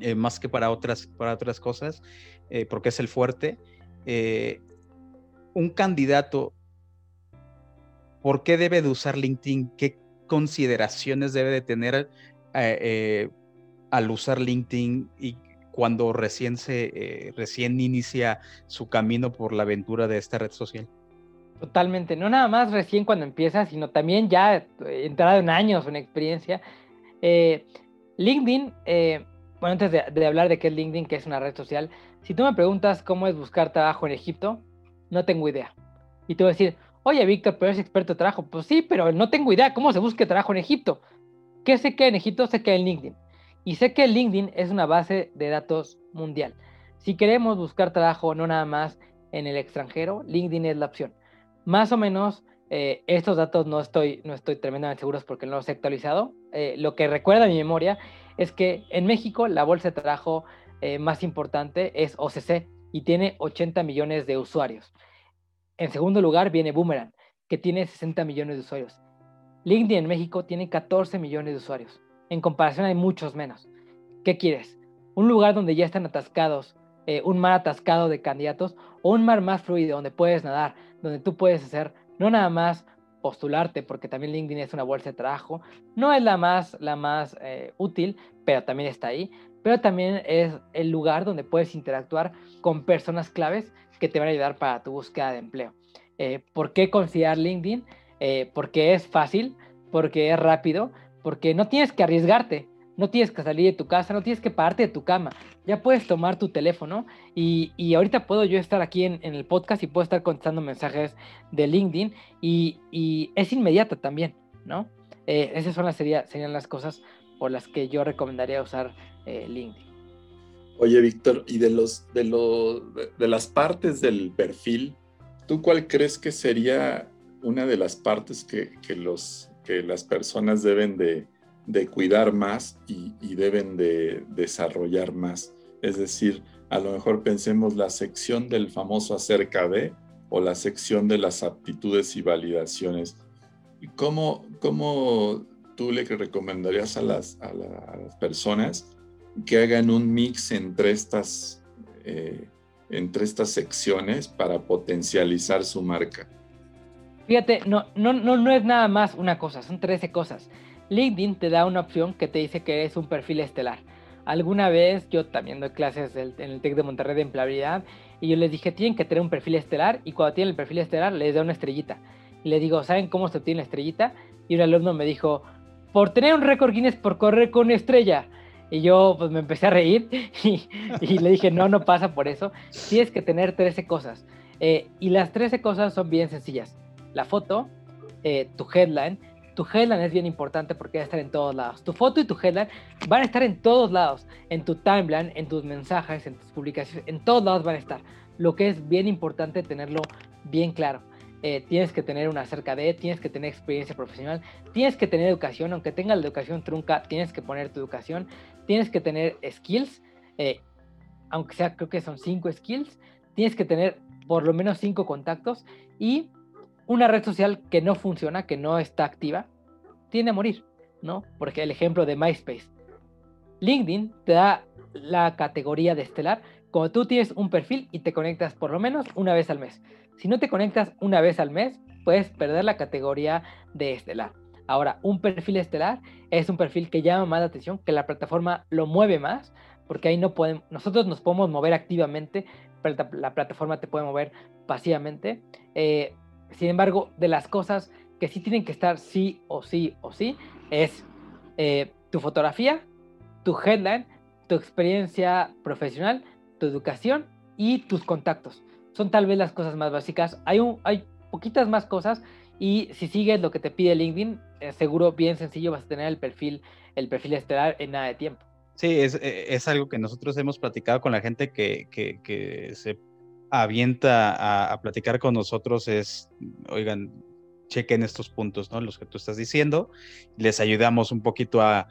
Speaker 2: eh, más que para otras, para otras cosas, eh, porque es el fuerte. un candidato, ¿por qué debe de usar LinkedIn? ¿Qué consideraciones debe de tener al usar LinkedIn y cuando recién se eh, recién inicia su camino por la aventura de esta red social.
Speaker 3: Totalmente, no nada más recién cuando empieza, sino también ya eh, entrado en años, en experiencia. Eh, LinkedIn, bueno, antes de, hablar de qué es LinkedIn, que es una red social, si tú me preguntas cómo es buscar trabajo en Egipto, no tengo idea. Y te voy a decir, oye, Víctor, pero eres experto de trabajo. Pues sí, pero no tengo idea cómo se busque trabajo en Egipto. ¿Qué sé que en Egipto? Sé que en LinkedIn. Y sé que LinkedIn es una base de datos mundial. Si queremos buscar trabajo no nada más en el extranjero, LinkedIn es la opción. Más o menos, eh, estos datos no estoy, no estoy tremendamente seguros porque no los he actualizado. Eh, lo que recuerda mi memoria es que en México la bolsa de trabajo eh, más importante es OCC y tiene 80 millones de usuarios. En segundo lugar viene Boomerang, que tiene 60 millones de usuarios. LinkedIn en México tiene 14 millones de usuarios. En comparación hay muchos menos. ¿Qué quieres? ¿Un lugar donde ya están atascados, eh, un mar atascado de candidatos o un mar más fluido donde puedes nadar, donde tú puedes hacer no nada más postularte, porque también LinkedIn es una bolsa de trabajo, no es la más, la más eh, útil, pero también está ahí, pero también es el lugar donde puedes interactuar con personas claves que te van a ayudar para tu búsqueda de empleo. Eh, ¿Por qué considerar LinkedIn? porque es fácil, porque es rápido, porque no tienes que arriesgarte, no tienes que salir de tu casa, no tienes que pararte de tu cama, ya puedes tomar tu teléfono y, y ahorita puedo yo estar aquí en, el podcast y puedo estar contestando mensajes de LinkedIn y, y es inmediata también, ¿no? Eh, esas son las, sería, serían las cosas por las que yo recomendaría usar eh, LinkedIn.
Speaker 4: Oye, Víctor, y de, los, de, los, de las partes del perfil, ¿tú cuál crees que sería una de las partes que, que los que las personas deben de, cuidar más y, deben de desarrollar más. Es decir, a lo mejor pensemos la sección del famoso acerca de o la sección de las aptitudes y validaciones. ¿Cómo, cómo tú le recomendarías a las, a, las personas que hagan un mix entre estas, eh, entre estas secciones para potencializar su marca?
Speaker 3: Fíjate, no, no, no, no es nada más una cosa, son 13 cosas. LinkedIn te da una opción que te dice que es un perfil estelar. Alguna vez yo también doy clases en el TEC de Monterrey de empleabilidad y yo les dije, tienen que tener un perfil estelar y cuando tienen el perfil estelar les da una estrellita. Y les digo, ¿saben cómo se obtiene la estrellita? Y un alumno me dijo, por tener un récord Guinness por correr con estrella. Y yo pues me empecé a reír y, y le dije, no, no pasa por eso. Tienes que tener 13 cosas. Eh, y las 13 cosas son bien sencillas la foto, eh, tu headline. Tu headline es bien importante porque va a estar en todos lados. Tu foto y tu headline van a estar en todos lados. En tu timeline, en tus mensajes, en tus publicaciones, en todos lados van a estar. Lo que es bien importante tenerlo bien claro. Eh, tienes que tener una cerca de, tienes que tener experiencia profesional, tienes que tener educación, aunque tengas la educación trunca, tienes que poner tu educación, tienes que tener skills, eh, aunque sea creo que son cinco skills, tienes que tener por lo menos cinco contactos y una red social que no funciona, que no está activa, tiende a morir, ¿no? Porque el ejemplo de MySpace. LinkedIn te da la categoría de estelar como tú tienes un perfil y te conectas por lo menos una vez al mes. Si no te conectas una vez al mes, puedes perder la categoría de estelar. Ahora, un perfil estelar es un perfil que llama más la atención, que la plataforma lo mueve más, porque ahí no podemos, nosotros nos podemos mover activamente, pero la, plataforma te puede mover pasivamente. Eh, sin embargo, de las cosas que sí tienen que estar sí o sí o sí es eh, tu fotografía, tu headline, tu experiencia profesional, tu educación y tus contactos. Son tal vez las cosas más básicas. Hay, un, hay poquitas más cosas Y si sigues lo que te pide LinkedIn, eh, seguro bien sencillo vas a tener el perfil, el perfil estelar en nada de tiempo.
Speaker 2: Sí, es, eh, es algo que nosotros hemos platicado con la gente que, que se avienta a, platicar con nosotros. Es, oigan, chequen estos puntos, ¿no? Los que tú estás diciendo. Les ayudamos un poquito a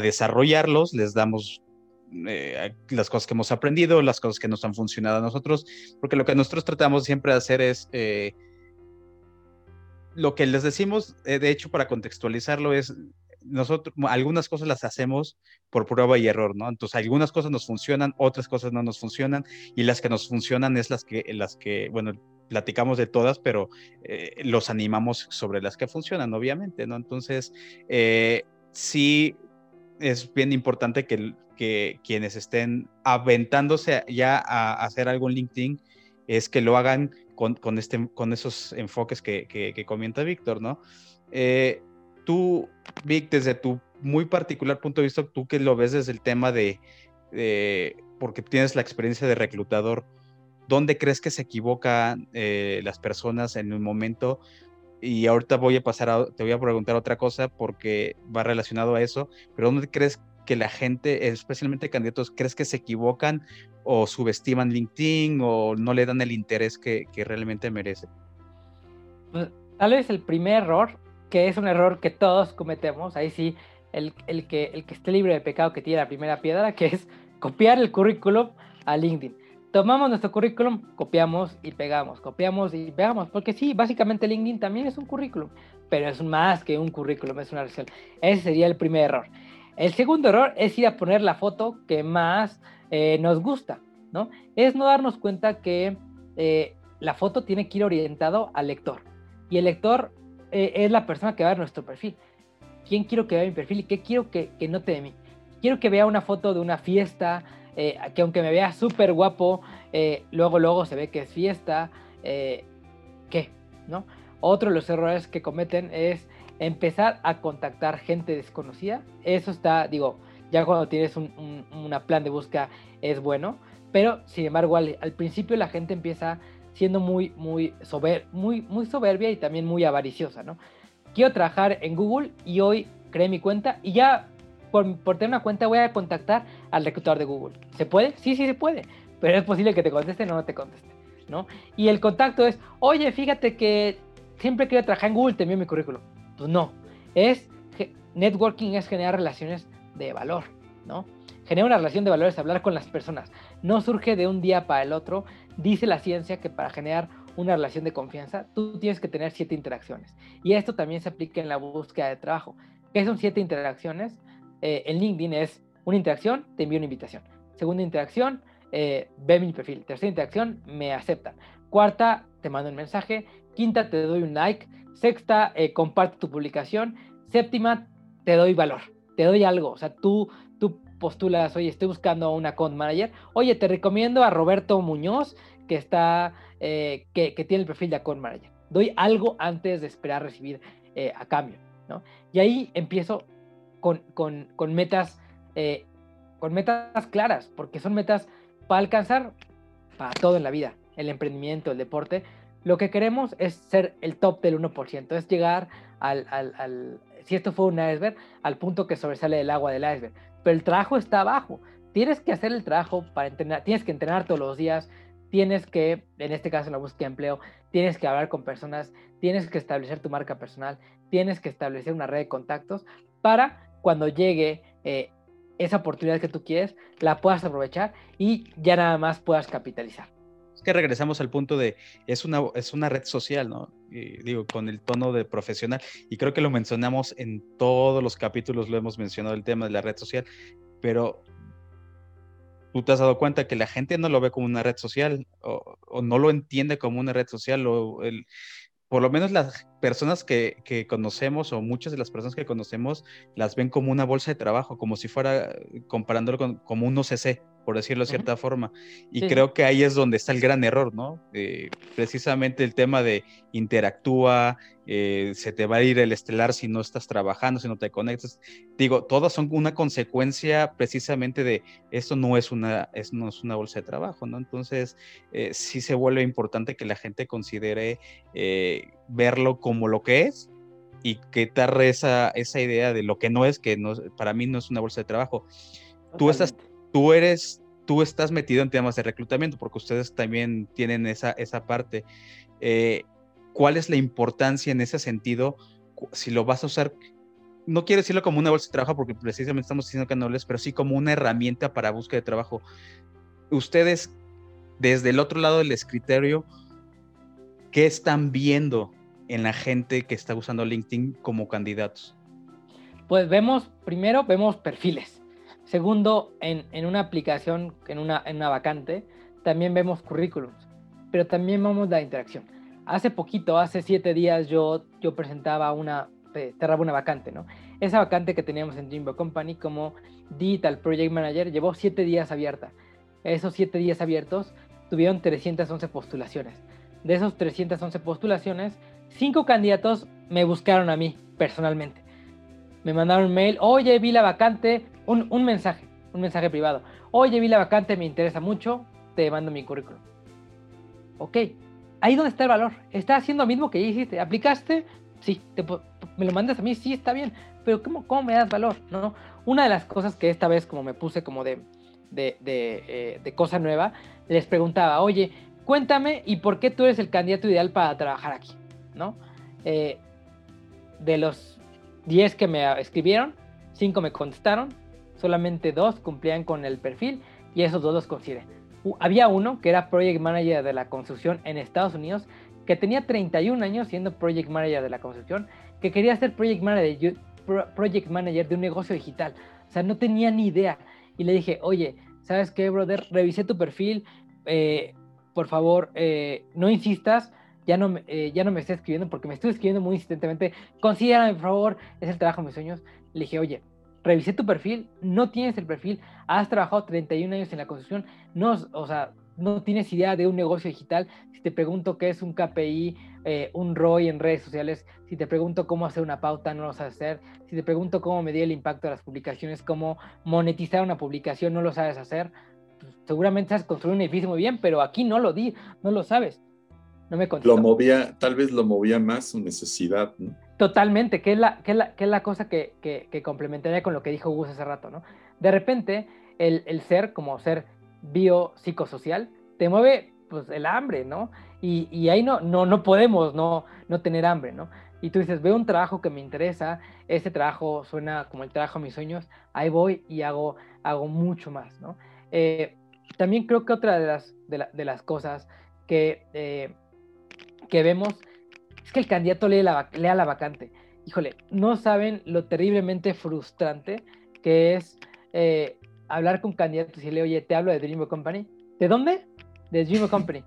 Speaker 2: desarrollarlos, les damos eh, las cosas que hemos aprendido, las cosas que nos han funcionado a nosotros, porque lo que nosotros tratamos siempre de hacer es eh, lo que les decimos, eh, de hecho, para contextualizarlo, es nosotros, algunas cosas las hacemos por prueba y error, ¿no? Entonces, algunas cosas nos funcionan, otras cosas no nos funcionan, y las que nos funcionan es las que, las que bueno, platicamos de todas, pero eh, los animamos sobre las que funcionan, obviamente, ¿no? Entonces, eh, sí es bien importante que, que, quienes estén aventándose ya a, hacer algo en LinkedIn, es que lo hagan con, con, este, con esos enfoques que, que, que comenta Víctor, ¿no? Eh, tú, Vic, desde tu muy particular punto de vista, tú que lo ves desde el tema de, porque tienes la experiencia de reclutador, ¿dónde crees que se equivocan eh, las personas en un momento? Y ahorita voy a pasar a, te voy a preguntar otra cosa porque va relacionado a eso, pero ¿dónde crees que la gente, especialmente candidatos, crees que se equivocan o subestiman LinkedIn o no le dan el interés que, que realmente merece?
Speaker 3: Pues, tal vez el primer error, que es un error que todos cometemos, ahí sí, el, el, que, el que esté libre de pecado que tiene la primera piedra, que es copiar el currículum a LinkedIn. Tomamos nuestro currículum, copiamos y pegamos, copiamos y pegamos, porque sí, básicamente LinkedIn también es un currículum, pero es más que un currículum, es una versión. Ese sería el primer error. El segundo error es ir a poner la foto que más eh, nos gusta, ¿no? Es no darnos cuenta que eh, la foto tiene que ir orientado al lector. Y el lector eh, es la persona que va a ver nuestro perfil. ¿Quién quiero que vea mi perfil y qué quiero que, que note de mí? Quiero que vea una foto de una fiesta, eh, que aunque me vea súper guapo, eh, luego, luego se ve que es fiesta. ¿Qué? ¿No? Otro de los errores que cometen es empezar a contactar gente desconocida. Eso está, digo, ya cuando tienes un, un una plan de búsqueda es bueno, pero sin embargo al, al, principio la gente empieza siendo muy, muy, sober, muy, muy soberbia y también muy avariciosa, ¿no? Quiero trabajar en Google y hoy creé mi cuenta y ya por, por tener una cuenta voy a contactar al reclutador de Google. ¿Se puede? Sí, sí se puede, pero es posible que te conteste o no te conteste, ¿no? Y el contacto es, oye, fíjate que siempre quiero trabajar en Google, te envío mi currículum. Pues no, es networking es generar relaciones de valor, ¿no? Generar una relación de valor es hablar con las personas. No surge de un día para el otro. Dice la ciencia que para generar una relación de confianza, tú tienes que tener siete interacciones. Y esto también se aplica en la búsqueda de trabajo. ¿Qué son siete interacciones? Eh, en LinkedIn es una interacción, te envío una invitación. Segunda interacción, eh, ve mi perfil. Tercera interacción, me aceptan. Cuarta, te mando un mensaje. Quinta, te doy un like. Sexta, eh, comparte tu publicación. Séptima, te doy valor. Te doy algo. O sea, tú, postulas, oye, estoy buscando a un account manager. Oye, te recomiendo a Roberto Muñoz, que está, eh, que, tiene el perfil de account manager. Doy algo antes de esperar recibir eh, a cambio, ¿no? Y ahí empiezo con, con, con metas, eh, con metas claras, porque son metas para alcanzar para todo en la vida, el emprendimiento, el deporte. Lo que queremos es ser el top del 1%, es llegar al, al si esto fue un iceberg, al punto que sobresale el agua del iceberg. Pero el trabajo está abajo. Tienes que hacer el trabajo para entrenar, tienes que entrenar todos los días, tienes que, en este caso en la búsqueda de empleo, tienes que hablar con personas, tienes que establecer tu marca personal, tienes que establecer una red de contactos para cuando llegue eh, esa oportunidad que tú quieres, la puedas aprovechar y ya nada más puedas capitalizar.
Speaker 2: Que regresamos al punto de, es una, es una red social, ¿no? Y digo, con el tono de profesional, y creo que lo mencionamos en todos los capítulos, lo hemos mencionado el tema de la red social, pero tú te has dado cuenta que la gente no lo ve como una red social o, no lo entiende como una red social o por lo menos las personas que, que, conocemos o muchas de las personas que conocemos las ven como una bolsa de trabajo, como si fuera comparándolo con como un OCC, por decirlo de cierta forma. Y creo que ahí es donde está el gran error, ¿no? Eh, precisamente el tema de interactúa, eh, se te va a ir el estelar si no estás trabajando, si no te conectas. Digo, todas son una consecuencia precisamente de esto no es una, es, no es una bolsa de trabajo, ¿no? Entonces, eh, sí se vuelve importante que la gente considere verlo como lo que es y quitar esa, esa idea de lo que no es, que no, para mí no es una bolsa de trabajo. Tú estás tú eres, tú estás metido en temas de reclutamiento, porque ustedes también tienen esa, esa parte. Eh, ¿Cuál es la importancia en ese sentido? Si lo vas a usar, no quiero decirlo como una bolsa de trabajo, porque precisamente estamos diciendo que no es, pero sí como una herramienta para búsqueda de trabajo. Ustedes, desde el otro lado del escritorio, ¿qué están viendo en la gente que está usando LinkedIn como candidatos?
Speaker 3: Pues vemos, primero vemos perfiles. Segundo, en, una aplicación, en una, en una vacante, también vemos currículums, pero también vemos la interacción. Hace poquito, hace siete días, yo, yo presentaba una, eh, cerraba una vacante, ¿no? Esa vacante que teníamos en Jimbo Company como Digital Project Manager llevó siete días abierta. Esos siete días abiertos tuvieron 311 postulaciones. De esos 311 postulaciones, cinco candidatos me buscaron a mí personalmente. Me mandaron un mail, oye, vi la vacante, un, mensaje, un mensaje privado. Oye, vi la vacante, me interesa mucho, te mando mi currículum. Ok, ahí donde está el valor. Está haciendo lo mismo que ya hiciste. ¿Aplicaste? Sí. ¿Me lo mandas a mí? Sí, está bien. Pero ¿cómo, cómo me das valor? ¿No? Una de las cosas que esta vez como me puse como de, de, de, eh, cosa nueva, les preguntaba, oye, cuéntame y por qué tú eres el candidato ideal para trabajar aquí, ¿no? Eh, de los 10 que me escribieron, 5 me contestaron, solamente dos cumplían con el perfil y esos dos los consideré. Había uno que era Project Manager de la construcción en Estados Unidos, que tenía 31 años siendo Project Manager de la construcción, que quería ser Project Manager, project manager de un negocio digital. O sea, no tenía ni idea. Y le dije, oye, ¿sabes qué, brother? Revisé tu perfil, eh, por favor, eh, no insistas, ya no, eh, ya no me estés escribiendo porque me estoy escribiendo muy insistentemente, considérame, por favor, es el trabajo de mis sueños. Le dije, oye, revisé tu perfil, no tienes el perfil, has trabajado 31 años en la construcción, no, o sea, no tienes idea de un negocio digital. Si te pregunto qué es un KPI, eh, un ROI en redes sociales, si te pregunto cómo hacer una pauta, no lo sabes hacer. Si te pregunto cómo medir el impacto de las publicaciones, cómo monetizar una publicación, no lo sabes hacer. Pues, seguramente sabes construir un edificio muy bien, pero aquí no lo di, no lo sabes. No me
Speaker 4: Lo movía, tal vez lo movía más su necesidad, ¿no?
Speaker 3: Totalmente, que es la, que la, que es la cosa que, que, complementaría con lo que dijo Gus hace rato, ¿no? De repente, el, el ser, como ser biopsicosocial, te mueve pues el hambre, ¿no? Y, y, ahí no, no, no podemos no, no tener hambre, ¿no? Y tú dices, veo un trabajo que me interesa, ese trabajo suena como el trabajo de mis sueños, ahí voy y hago, hago mucho más, ¿no? Eh, también creo que otra de las, de, de las cosas que, eh, que vemos es que el candidato lee la, lea la vacante. Híjole, no saben lo terriblemente frustrante que es eh, hablar con candidatos y le oye, te hablo de Dream Company. ¿De dónde? De Dream Company.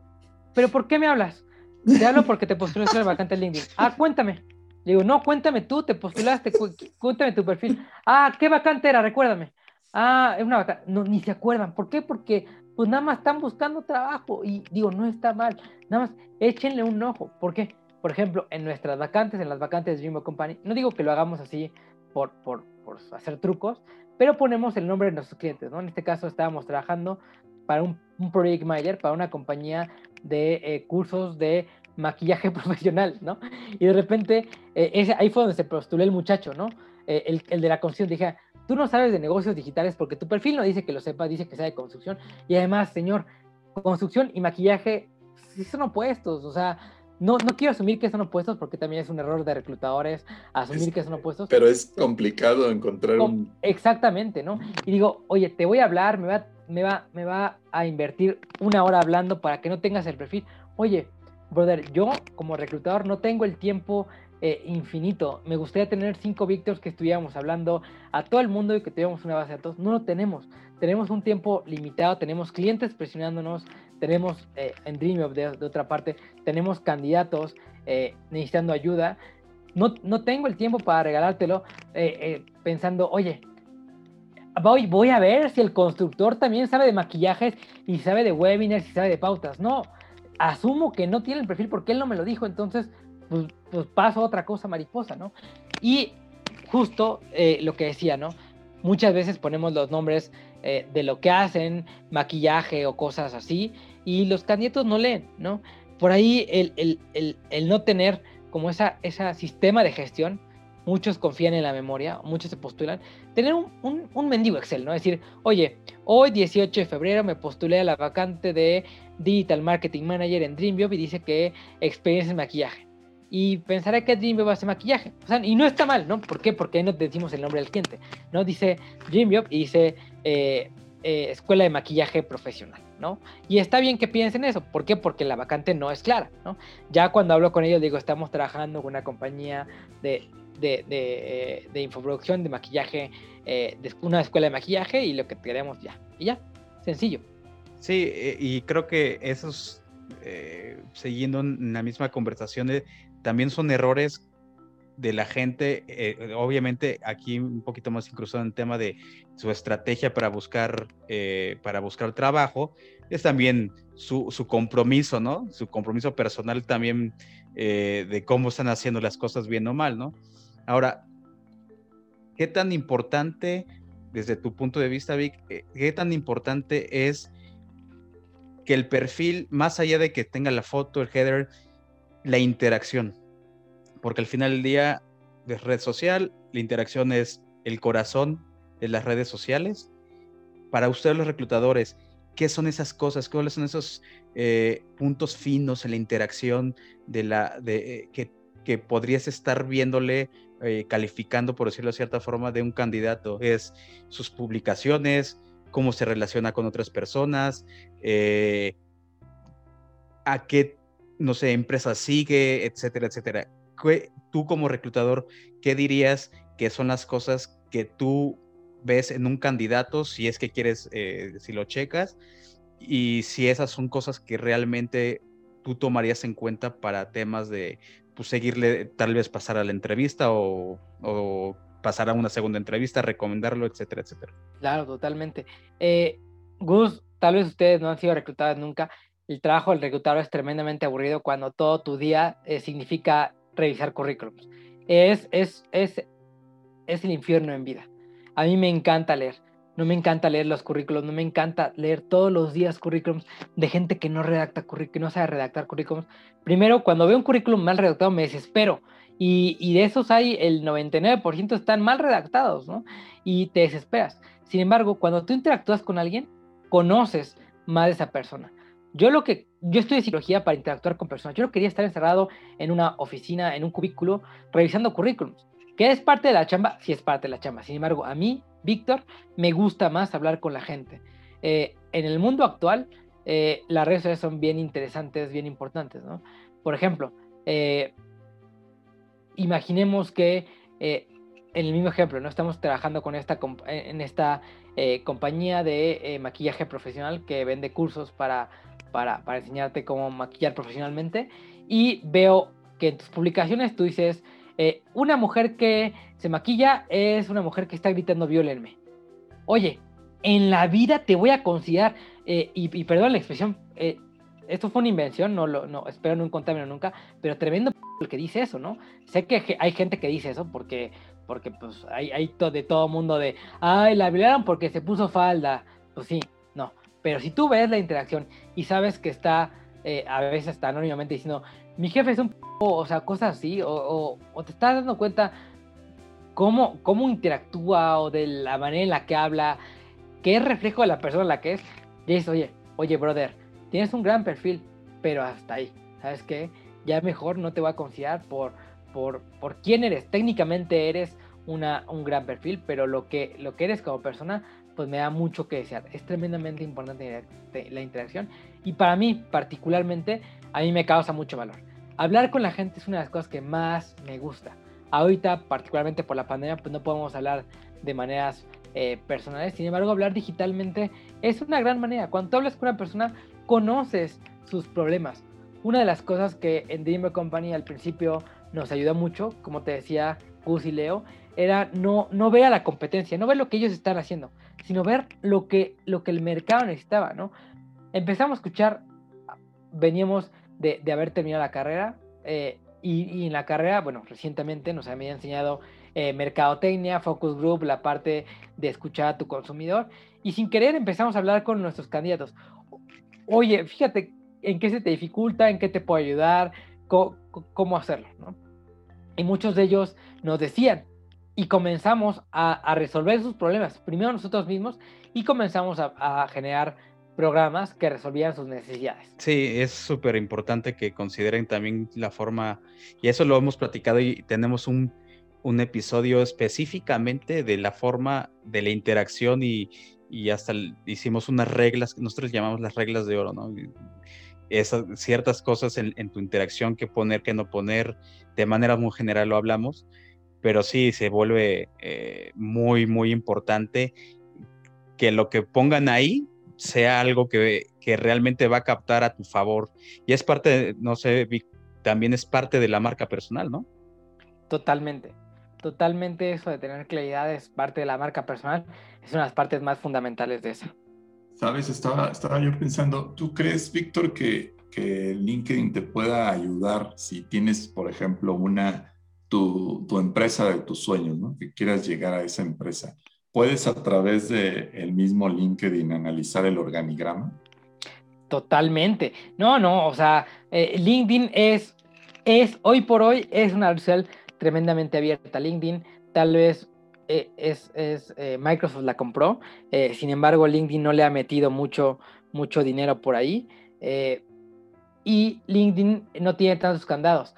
Speaker 3: ¿Pero por qué me hablas? Te hablo porque te postulaste la vacante en LinkedIn. Ah, cuéntame. Le digo, no, cuéntame tú, te postulaste, cuéntame tu perfil. Ah, ¿qué vacante era? Recuérdame. Ah, es una vacante. No, ni se acuerdan. ¿Por qué? Porque pues nada más están buscando trabajo. Y digo, no está mal. Nada más échenle un ojo. ¿Por qué? por ejemplo, en nuestras vacantes, en las vacantes de Jimbo Company, no digo que lo hagamos así por, por, por, hacer trucos, pero ponemos el nombre de nuestros clientes, ¿no? En este caso estábamos trabajando para un, un project manager, para una compañía de eh, cursos de maquillaje profesional, ¿no? Y de repente, eh, ahí fue donde se postuló el muchacho, ¿no? Eh, el, el, de la construcción, dije, tú no sabes de negocios digitales porque tu perfil no dice que lo sepa, dice que sea de construcción. Y además, señor, construcción y maquillaje son opuestos, o sea, no, no quiero asumir que son opuestos porque también es un error de reclutadores asumir que son opuestos.
Speaker 4: Pero es complicado encontrar un...
Speaker 3: Exactamente, ¿no? Y digo, oye, te voy a hablar, me va, me, va, me va a invertir una hora hablando para que no tengas el perfil. Oye, brother, yo como reclutador no tengo el tiempo eh, infinito. Me gustaría tener cinco Víctors que estuviéramos hablando a todo el mundo y que tuviéramos una base de datos. No lo tenemos. Tenemos un tiempo limitado, tenemos clientes presionándonos, tenemos eh, en DreamUp de, de, otra parte, tenemos candidatos eh, necesitando ayuda. No, no, tengo el tiempo para regalártelo pensando, oye, voy, voy a ver si el constructor también sabe de maquillajes y sabe de webinars y sabe de pautas. No, asumo que no tiene el perfil porque él no me lo dijo, entonces pues, pues paso a otra cosa mariposa, ¿no? Y justo eh, lo que decía, ¿no? Muchas veces ponemos los nombres eh, de lo que hacen, maquillaje o cosas así, y los candidatos no leen, ¿no? Por ahí el, el, el, el no tener como esa, ese sistema de gestión, muchos confían en la memoria, muchos se postulan, tener un, un, un, mendigo Excel, ¿no? Es decir, oye, hoy 18 de febrero me postulé a la vacante de Digital Marketing Manager en Dreamjob y dice que experiencia en maquillaje. Y pensaré que Dreamjob hace maquillaje. O sea, y no está mal, ¿no? ¿Por qué? Porque no decimos el nombre del cliente, ¿no? Dice Dreamjob y dice eh, eh, Escuela de Maquillaje Profesional. ¿no? Y está bien que piensen eso. ¿Por qué? Porque la vacante no es clara, ¿no? Ya cuando hablo con ellos digo, estamos trabajando con una compañía de, de, de, eh, de infoproducción, de maquillaje, de una escuela de maquillaje y lo que queremos ya. Y ya, sencillo.
Speaker 2: Sí, y creo que esos, siguiendo en la misma conversación, eh, también son errores de la gente, eh, obviamente aquí un poquito más incluso en el tema de su estrategia para buscar, eh, para buscar trabajo, es también su, su, compromiso, ¿no? Su compromiso personal también eh, de cómo están haciendo las cosas bien o mal, ¿no? Ahora, ¿qué tan importante, desde tu punto de vista, Vic, qué tan importante es que el perfil, más allá de que tenga la foto, el header, la interacción? porque al final del día de red social, la interacción es el corazón de las redes sociales. Para ustedes los reclutadores, ¿qué son esas cosas? ¿Cuáles son esos eh, puntos finos en la interacción de la, de, eh, que, que, podrías estar viéndole, eh, calificando, por decirlo de cierta forma, de un candidato? Es sus publicaciones, cómo se relaciona con otras personas, a qué, no sé, empresa sigue, etcétera, etcétera tú como reclutador, ¿qué dirías que son las cosas que tú ves en un candidato si es que quieres, eh, si lo checas? Y si esas son cosas que realmente tú tomarías en cuenta para temas de pues, seguirle, tal vez pasar a la entrevista o, o, pasar a una segunda entrevista, recomendarlo, etcétera, etcétera.
Speaker 3: Claro, totalmente. Eh, Gus, tal vez ustedes no han sido reclutados nunca. El trabajo del reclutador es tremendamente aburrido cuando todo tu día eh, significa revisar currículums. Es, es, es, es el infierno en vida. A mí me encanta leer. No me encanta leer los currículums, no me encanta leer todos los días currículums de gente que no redacta que no sabe redactar currículums. Primero, cuando veo un currículum mal redactado me desespero. Y, y de esos hay el 99% están mal redactados, ¿no? Y te desesperas. Sin embargo, cuando tú interactúas con alguien, conoces más de esa persona. Yo lo que yo estudié psicología para interactuar con personas. Yo no quería estar encerrado en una oficina, en un cubículo, revisando currículums. ¿Que es parte de la chamba? Sí es parte de la chamba. Sin embargo, a mí, Víctor, me gusta más hablar con la gente. Eh, en el mundo actual, eh, las redes sociales son bien interesantes, bien importantes, ¿no? Por ejemplo, eh, imaginemos que en el mismo ejemplo, ¿no? Estamos trabajando con esta, en esta compañía de maquillaje profesional que vende cursos para para, para enseñarte cómo maquillar profesionalmente. Y veo que en tus publicaciones tú dices, eh, una mujer que se maquilla es una mujer que está gritando violenme. Oye, en la vida te voy a considerar, eh, y, y, perdón la expresión, eh, esto fue una invención, no, lo, no espero no encontrarme nunca, pero tremendo el que dice eso, ¿no? Sé que hay gente que dice eso porque, porque pues hay, hay to, de todo mundo de, ay, la violaron porque se puso falda. Pues sí, pero si tú ves la interacción y sabes que está, eh, a veces está anónimamente diciendo, mi jefe es un p o sea, cosas así, o, te estás dando cuenta cómo, cómo interactúa o de la manera en la que habla, que es reflejo de la persona en la que es, dices, oye, oye, brother, tienes un gran perfil, pero hasta ahí, ¿sabes qué? Ya mejor no te voy a considerar por, por, por quién eres. Técnicamente eres una, un gran perfil, pero lo que, lo que eres como persona pues me da mucho que desear. Es tremendamente importante la interacción y para mí particularmente a mí me causa mucho valor. Hablar con la gente es una de las cosas que más me gusta. Ahorita, particularmente por la pandemia, pues no podemos hablar de maneras eh, personales. Sin embargo, hablar digitalmente es una gran manera. Cuando hablas con una persona, conoces sus problemas. Una de las cosas que en Dreamer Company al principio nos ayudó mucho, como te decía Gus y Leo, era no, no ver a la competencia, no ver lo que ellos están haciendo, sino ver lo que, lo que el mercado necesitaba, ¿no? Empezamos a escuchar, veníamos de, de haber terminado la carrera, eh, y, en la carrera, bueno, recientemente nos había enseñado eh, mercadotecnia, focus group, la parte de escuchar a tu consumidor, y sin querer empezamos a hablar con nuestros candidatos. Oye, fíjate en qué se te dificulta, en qué te puedo ayudar, cómo, hacerlo, ¿no? Y muchos de ellos nos decían, y comenzamos a, resolver sus problemas, primero nosotros mismos, y comenzamos a, generar programas que resolvían sus necesidades.
Speaker 2: Sí, es súper importante que consideren también la forma, y eso lo hemos platicado y tenemos un, un episodio específicamente de la forma de la interacción y, y hasta hicimos unas reglas nosotros llamamos las reglas de oro, ¿no? Esas ciertas cosas en, tu interacción que poner, que no poner, de manera muy general lo hablamos, pero sí se vuelve eh, muy, muy importante que lo que pongan ahí sea algo que, que, realmente va a captar a tu favor. Y es parte, no sé, también es parte de la marca personal, ¿no?
Speaker 3: Totalmente totalmente eso de tener claridad es parte de la marca personal, es una de las partes más fundamentales de eso.
Speaker 4: Sabes, estaba, estaba yo pensando, ¿tú crees, Víctor, que, que LinkedIn te pueda ayudar si tienes, por ejemplo, una, tu, empresa de tus sueños, ¿no? que quieras llegar a esa empresa? ¿Puedes a través del el mismo LinkedIn analizar el organigrama?
Speaker 3: Totalmente. No, no, o sea, eh, LinkedIn es, es, hoy por hoy, es una red tremendamente abierta. LinkedIn tal vez eh, es, eh, Microsoft la compró, eh, sin embargo LinkedIn no le ha metido mucho, mucho dinero por ahí y LinkedIn no tiene tantos candados.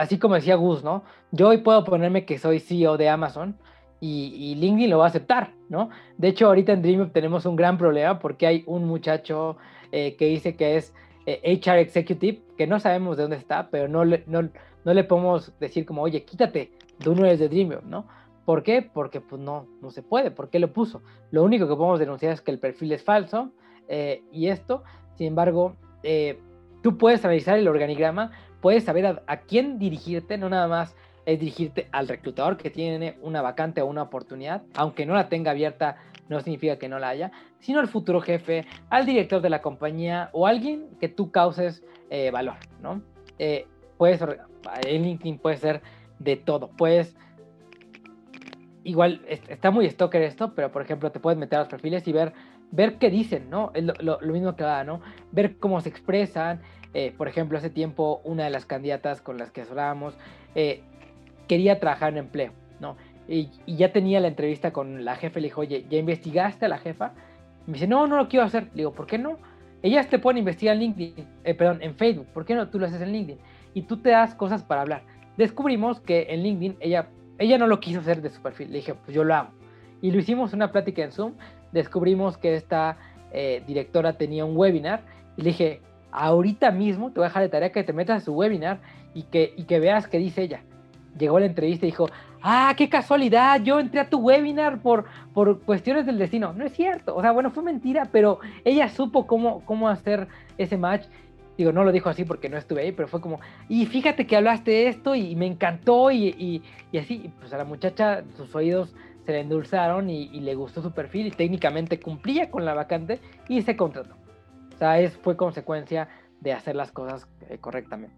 Speaker 3: Así como decía Gus, ¿no? Yo hoy puedo ponerme que soy CEO de Amazon y, LinkedIn lo va a aceptar, ¿no? De hecho, ahorita en DreamUp tenemos un gran problema porque hay un muchacho que dice que es HR Executive, que no sabemos de dónde está, pero no, no, no le podemos decir como, oye, quítate, tú no eres de Dreamview, ¿no? ¿Por qué? Porque pues no, no se puede. ¿Por qué lo puso? Lo único que podemos denunciar es que el perfil es falso eh, y esto, sin embargo, eh, tú puedes analizar el organigrama, puedes saber a, quién dirigirte, no nada más es dirigirte al reclutador que tiene una vacante o una oportunidad, aunque no la tenga abierta, no significa que no la haya, sino al futuro jefe, al director de la compañía o alguien que tú causes eh, valor, ¿no? puedes en LinkedIn puede ser de todo. Puedes, igual está muy stalker esto, pero por ejemplo te puedes meter a los perfiles y ver, ver qué dicen, ¿no? Es lo, mismo que va, ¿no? Ver cómo se expresan. Eh, por ejemplo, hace tiempo una de las candidatas con las que hablábamos eh, quería trabajar en empleo, ¿no? Y, ya tenía la entrevista con la jefa, le dijo, oye, ¿ya investigaste a la jefa? me dice, no, no lo quiero hacer. Le digo, ¿por qué no? Ellas te pueden investigar en LinkedIn, eh, perdón, en Facebook. ¿Por qué no tú lo haces en LinkedIn? y tú te das cosas para hablar. Descubrimos que en LinkedIn ella, ella no lo quiso hacer de su perfil. Le dije, pues yo lo hago. Y lo hicimos una plática en Zoom. Descubrimos que esta directora tenía un webinar y le dije, ahorita mismo te voy a dejar de tarea que te metas a su webinar y que, y que veas qué dice ella. Llegó la entrevista y dijo, ah, qué casualidad, yo entré a tu webinar por, por cuestiones del destino. No es cierto, o sea, bueno, fue mentira, pero ella supo cómo, cómo hacer ese match Digo, no lo dijo así porque no estuve ahí, pero fue como, y fíjate que hablaste esto y me encantó y, y, así, pues a la muchacha sus oídos se le endulzaron y, le gustó su perfil y técnicamente cumplía con la vacante y se contrató. O sea, es, fue consecuencia de hacer las cosas eh, correctamente.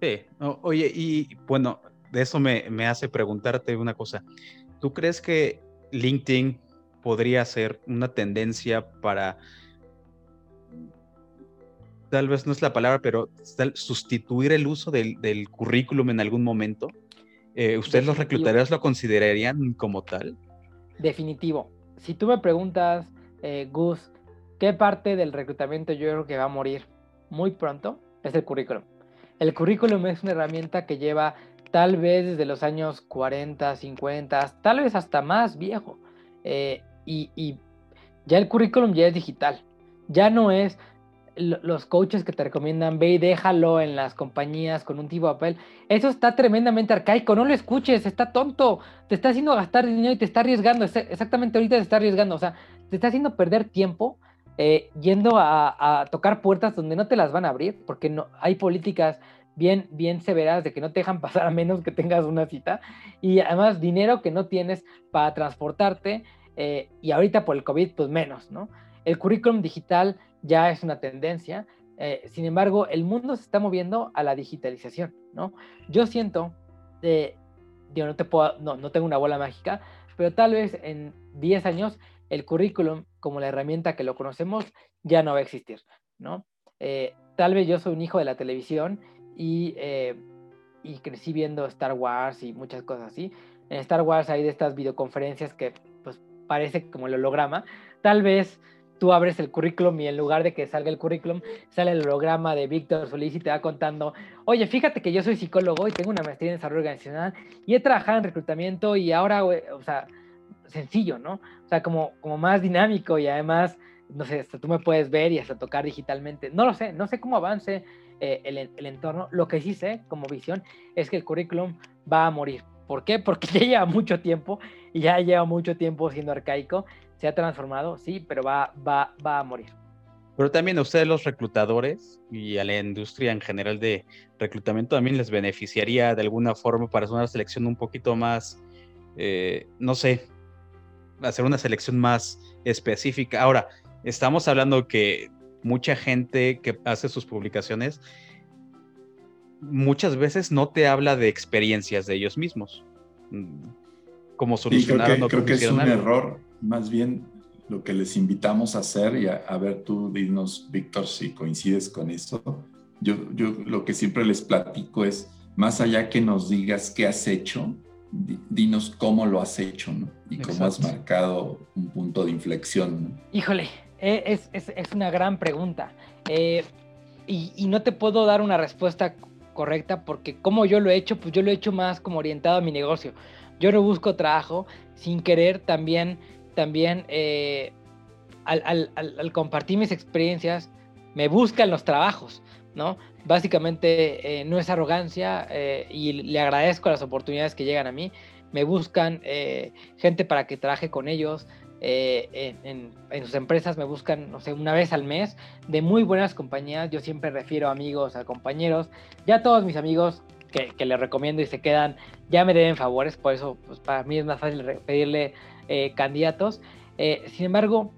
Speaker 2: Sí, oye, y bueno, de eso me, me hace preguntarte una cosa. ¿Tú crees que LinkedIn podría ser una tendencia para tal vez no es la palabra, pero sustituir el uso del, currículum en algún momento. Eh, ¿Ustedes los reclutadores lo considerarían como tal?
Speaker 3: Definitivo. Si tú me preguntas, eh, Gus, ¿qué parte del reclutamiento yo creo que va a morir muy pronto? Es el currículum. El currículum es una herramienta que lleva tal vez desde los años 40, 50, tal vez hasta más viejo. Eh, y, y ya el currículum ya es digital. Ya no es, los coaches que te recomiendan, ve y déjalo en las compañías con un tipo de papel. Eso está tremendamente arcaico, no lo escuches, está tonto, te está haciendo gastar dinero y te está arriesgando, exactamente ahorita te está arriesgando, o sea, te está haciendo perder tiempo eh, yendo a, tocar puertas donde no te las van a abrir, porque no, hay políticas bien, bien severas de que no te dejan pasar a menos que tengas una cita y además dinero que no tienes para transportarte eh, y ahorita por el COVID pues menos, ¿no? El currículum digital ya es una tendencia, eh, sin embargo el mundo se está moviendo a la digitalización, ¿no? Yo siento, eh, no, te puedo, no, no tengo una bola mágica, pero tal vez en 10 años el currículum como la herramienta que lo conocemos ya no va a existir, ¿no? tal vez yo soy un hijo de la televisión eh, y, crecí viendo Star Wars y muchas cosas así. En Star Wars hay de estas videoconferencias que pues parece como el holograma. Tal vez tú abres el currículum y en lugar de que salga el currículum, sale el holograma de Víctor Solís y te va contando, oye, fíjate que yo soy psicólogo y tengo una maestría en desarrollo organizacional y he trabajado en reclutamiento y ahora, o sea, sencillo, ¿no? O sea, como, como más dinámico y además, no sé, hasta tú me puedes ver y hasta tocar digitalmente. No lo sé, no sé cómo avance eh, el, entorno. Lo que sí sé como visión es que el currículum va a morir. ¿Por qué? Porque ya lleva mucho tiempo y ya lleva mucho tiempo siendo arcaico. Se ha transformado, sí, pero va, va, va a morir.
Speaker 2: Pero también a ustedes los reclutadores y a la industria en general de reclutamiento también les beneficiaría de alguna forma para hacer una selección un poquito más, eh, no sé, hacer una selección más específica. Ahora, estamos hablando que mucha gente que hace sus publicaciones muchas veces no te habla de experiencias de ellos mismos. Mm, como solucionar
Speaker 4: creo que, creo que es un error. Más bien lo que les invitamos a hacer, y a, ver tú, dinos, Víctor, si coincides con esto. Yo, yo lo que siempre les platico es, más allá que nos digas qué has hecho, dinos cómo lo has hecho, ¿no? Y cómo has marcado un punto de inflexión.
Speaker 3: Híjole, eh, es, una gran pregunta. Eh, y, no te puedo dar una respuesta correcta porque como yo lo he hecho, pues yo lo he hecho más como orientado a mi negocio. Yo no busco trabajo sin querer también, también eh, al, compartir mis experiencias, me buscan los trabajos, ¿no? Básicamente no es arrogancia y le agradezco las oportunidades que llegan a mí. Me buscan gente para que trabaje con ellos, eh, en, sus empresas me buscan, no sé, una vez al mes de muy buenas compañías. Yo siempre refiero amigos a compañeros. Ya todos mis amigos que, les recomiendo y se quedan, ya me deben favores, por eso pues, para mí es más fácil pedirle eh, candidatos. Eh, sin embargo,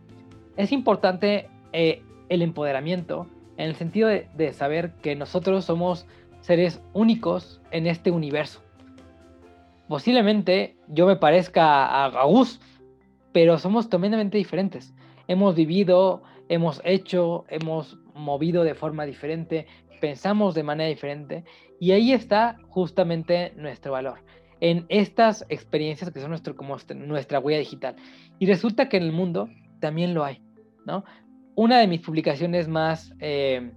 Speaker 3: es importante el empoderamiento en el sentido de, saber que nosotros somos seres únicos en este universo. Posiblemente yo me parezca a, a pero somos totalmente diferentes. Hemos vivido, hemos hecho, hemos movido de forma diferente, pensamos de manera diferente y ahí está justamente nuestro valor en estas experiencias que son nuestro, como nuestra huella digital. Y resulta que en el mundo también lo hay, ¿no? Una de mis publicaciones más eh,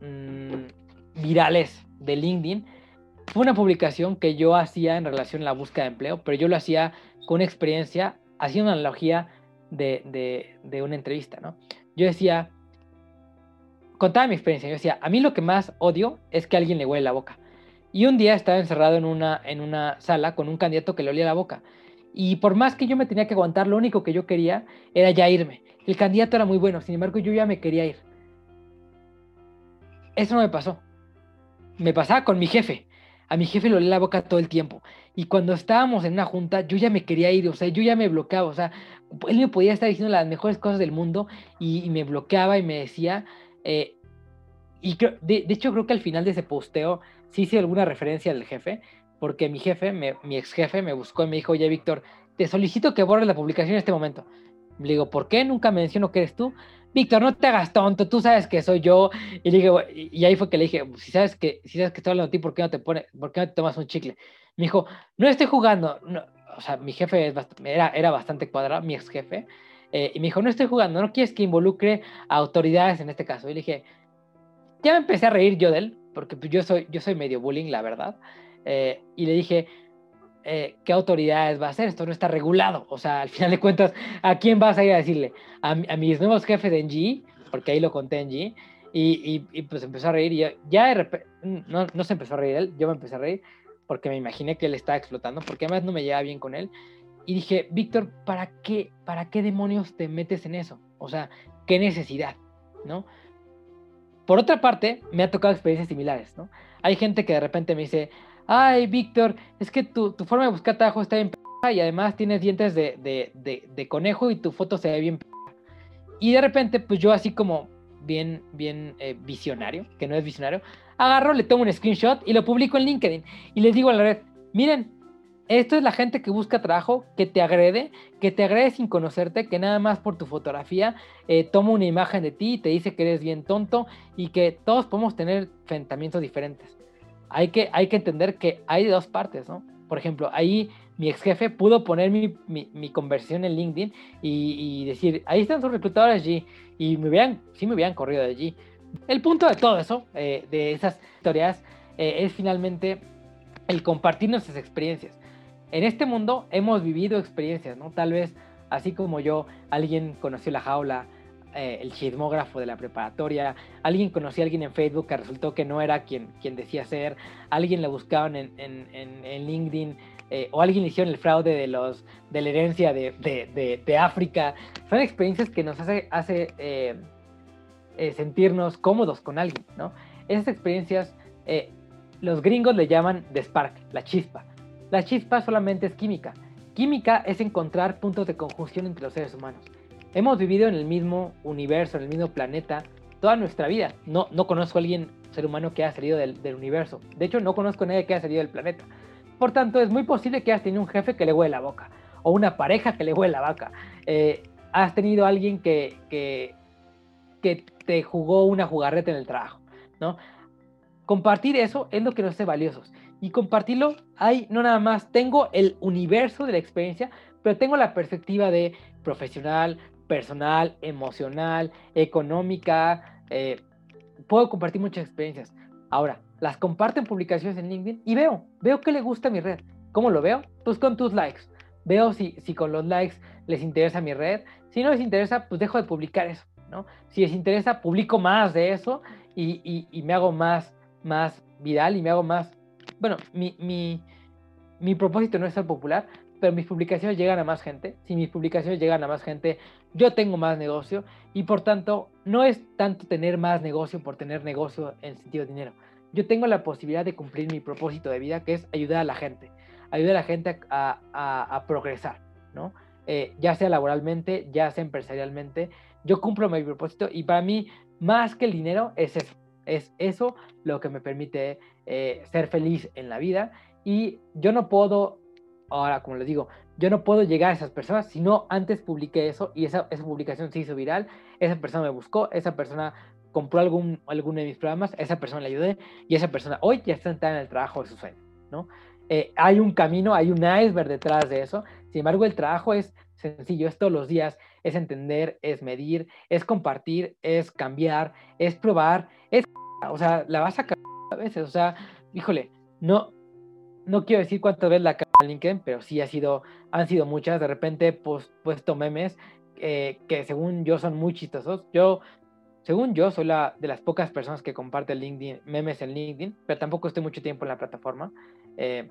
Speaker 3: mm, virales de LinkedIn fue una publicación que yo hacía en relación a la búsqueda de empleo, pero yo lo hacía con experiencia hacía una analogía de, una entrevista, ¿no? Yo decía, contaba mi experiencia, yo decía, a mí lo que más odio es que alguien le huele la boca. Y un día estaba encerrado en una, en una sala con un candidato que le olía la boca. Y por más que yo me tenía que aguantar, lo único que yo quería era ya irme. El candidato era muy bueno, sin embargo yo ya me quería ir. Eso no me pasó. Me pasaba con mi jefe a mi jefe le olía la boca todo el tiempo. Y cuando estábamos en una junta, yo ya me quería ir, o sea, yo ya me bloqueaba, o sea, él me podía estar diciendo las mejores cosas del mundo y, me bloqueaba y me decía, eh, y de, hecho creo que al final de ese posteo sí hice alguna referencia al jefe, porque mi jefe, mi ex jefe, me buscó y me dijo, oye, Víctor, te solicito que borres la publicación en este momento. Le digo, ¿por qué? Nunca menciono que eres tú. Víctor, no te hagas tonto, tú sabes que soy yo. Y, le y ahí fue que le dije, si sabes que, si sabes que estoy hablando de ti, ¿por qué no te pone, por qué no te tomas un chicle? Me dijo, no estoy jugando. o sea, mi jefe era, era bastante cuadrado, mi ex jefe. Eh, y me dijo, no estoy jugando, no quieres que involucre a autoridades en este caso. Y le dije, ya me empecé a reír yo de él, porque pues, yo soy, yo soy medio bullying, la verdad. Eh, y le dije, eh, qué autoridades va a hacer, esto no está regulado. O sea, al final de cuentas, ¿a quién vas a ir a decirle? A, mis nuevos jefes de NG, porque ahí lo conté en G, y, y, pues empezó a reír y ya de no, no se empezó a reír él, yo me empecé a reír porque me imaginé que él estaba explotando, porque además no me llevaba bien con él. Y dije, Víctor, ¿para qué, ¿para qué demonios te metes en eso? O sea, ¿qué necesidad? ¿No? Por otra parte, me ha tocado experiencias similares, ¿no? Hay gente que de repente me dice, ay, Víctor, es que tu, tu forma de buscar trabajo está bien p y además tienes dientes de, de, de, conejo y tu foto se ve bien p Y de repente, pues yo así como bien, bien eh, visionario, que no es visionario, agarro, le tomo un screenshot y lo publico en LinkedIn. Y les digo a la red, miren, esto es la gente que busca trabajo, que te agrede, que te agrede sin conocerte, que nada más por tu fotografía eh, toma una imagen de ti y te dice que eres bien tonto y que todos podemos tener enfrentamientos diferentes. Hay que, hay que entender que hay dos partes, ¿no? Por ejemplo, ahí mi ex jefe pudo poner mi, mi, conversión en LinkedIn y, decir, ahí están sus reclutadores allí, y me hubieran, sí me hubieran corrido de allí. El punto de todo eso, eh, de esas historias, eh, es finalmente el compartir nuestras experiencias en este mundo hemos vivido experiencias, ¿no? Tal vez, así como yo, alguien conoció la jaula, eh, el chismógrafo de la preparatoria, alguien conoció a alguien en Facebook que resultó que no era quien, quien decía ser, alguien le buscaban en, en, en, LinkedIn, eh, o alguien le hicieron el fraude de, los, de la herencia de, de, de, África. Son experiencias que nos hace, hace eh, sentirnos cómodos con alguien, ¿no? Esas experiencias, los gringos le llaman the spark, la chispa. La chispa solamente es química. Química es encontrar puntos de conjunción entre los seres humanos. Hemos vivido en el mismo universo, en el mismo planeta, toda nuestra vida. No, no conozco a alguien, ser humano, que haya salido del, universo. De hecho, no conozco a nadie que haya salido del planeta. Por tanto, es muy posible que hayas tenido un jefe que le huele la boca, o una pareja que le huele la vaca. Eh, has tenido alguien que, que, que te jugó una jugarreta en el trabajo, ¿no? Compartir eso es lo que nos hace valiosos y compartirlo, hay no nada más, tengo el universo de la experiencia, pero tengo la perspectiva de profesional, personal, emocional, económica, eh, puedo compartir muchas experiencias. Ahora, las comparto en publicaciones en LinkedIn y veo, veo que le gusta mi red. ¿Cómo lo veo? Pues con tus likes. Veo si, si con los likes les interesa mi red. Si no les interesa, pues dejo de publicar eso, ¿no? Si les interesa, publico más de eso y, y, y me hago más, más viral y me hago más bueno, mi, mi, mi propósito no es ser popular, pero mis publicaciones llegan a más gente. Si mis publicaciones llegan a más gente, yo tengo más negocio y por tanto no es tanto tener más negocio por tener negocio en sentido de dinero. Yo tengo la posibilidad de cumplir mi propósito de vida, que es ayudar a la gente, ayudar a la gente a, progresar, ¿no? Eh, ya sea laboralmente, ya sea empresarialmente. Yo cumplo mi propósito y para mí, más que el dinero, es eso. Es eso lo que me permite eh, ser feliz en la vida. Y yo no puedo, ahora como les digo, yo no puedo llegar a esas personas si no antes publiqué eso y esa, esa publicación se hizo viral, esa persona me buscó, esa persona compró algún, alguno de mis programas, esa persona le ayudé y esa persona hoy ya está en el trabajo de su sueño, ¿no? Eh, hay un camino, hay un iceberg detrás de eso, sin embargo el trabajo es sencillo, es todos los días, es entender, es medir, es compartir, es cambiar, es probar, es, o sea, la vas a a veces, o sea, híjole, no, no quiero decir cuántas veces la en LinkedIn, pero sí ha sido, han sido muchas, de repente pues puesto memes eh, que según yo son muy chistosos. Yo, según yo, soy la de las pocas personas que comparte LinkedIn, memes en LinkedIn, pero tampoco estoy mucho tiempo en la plataforma. Eh,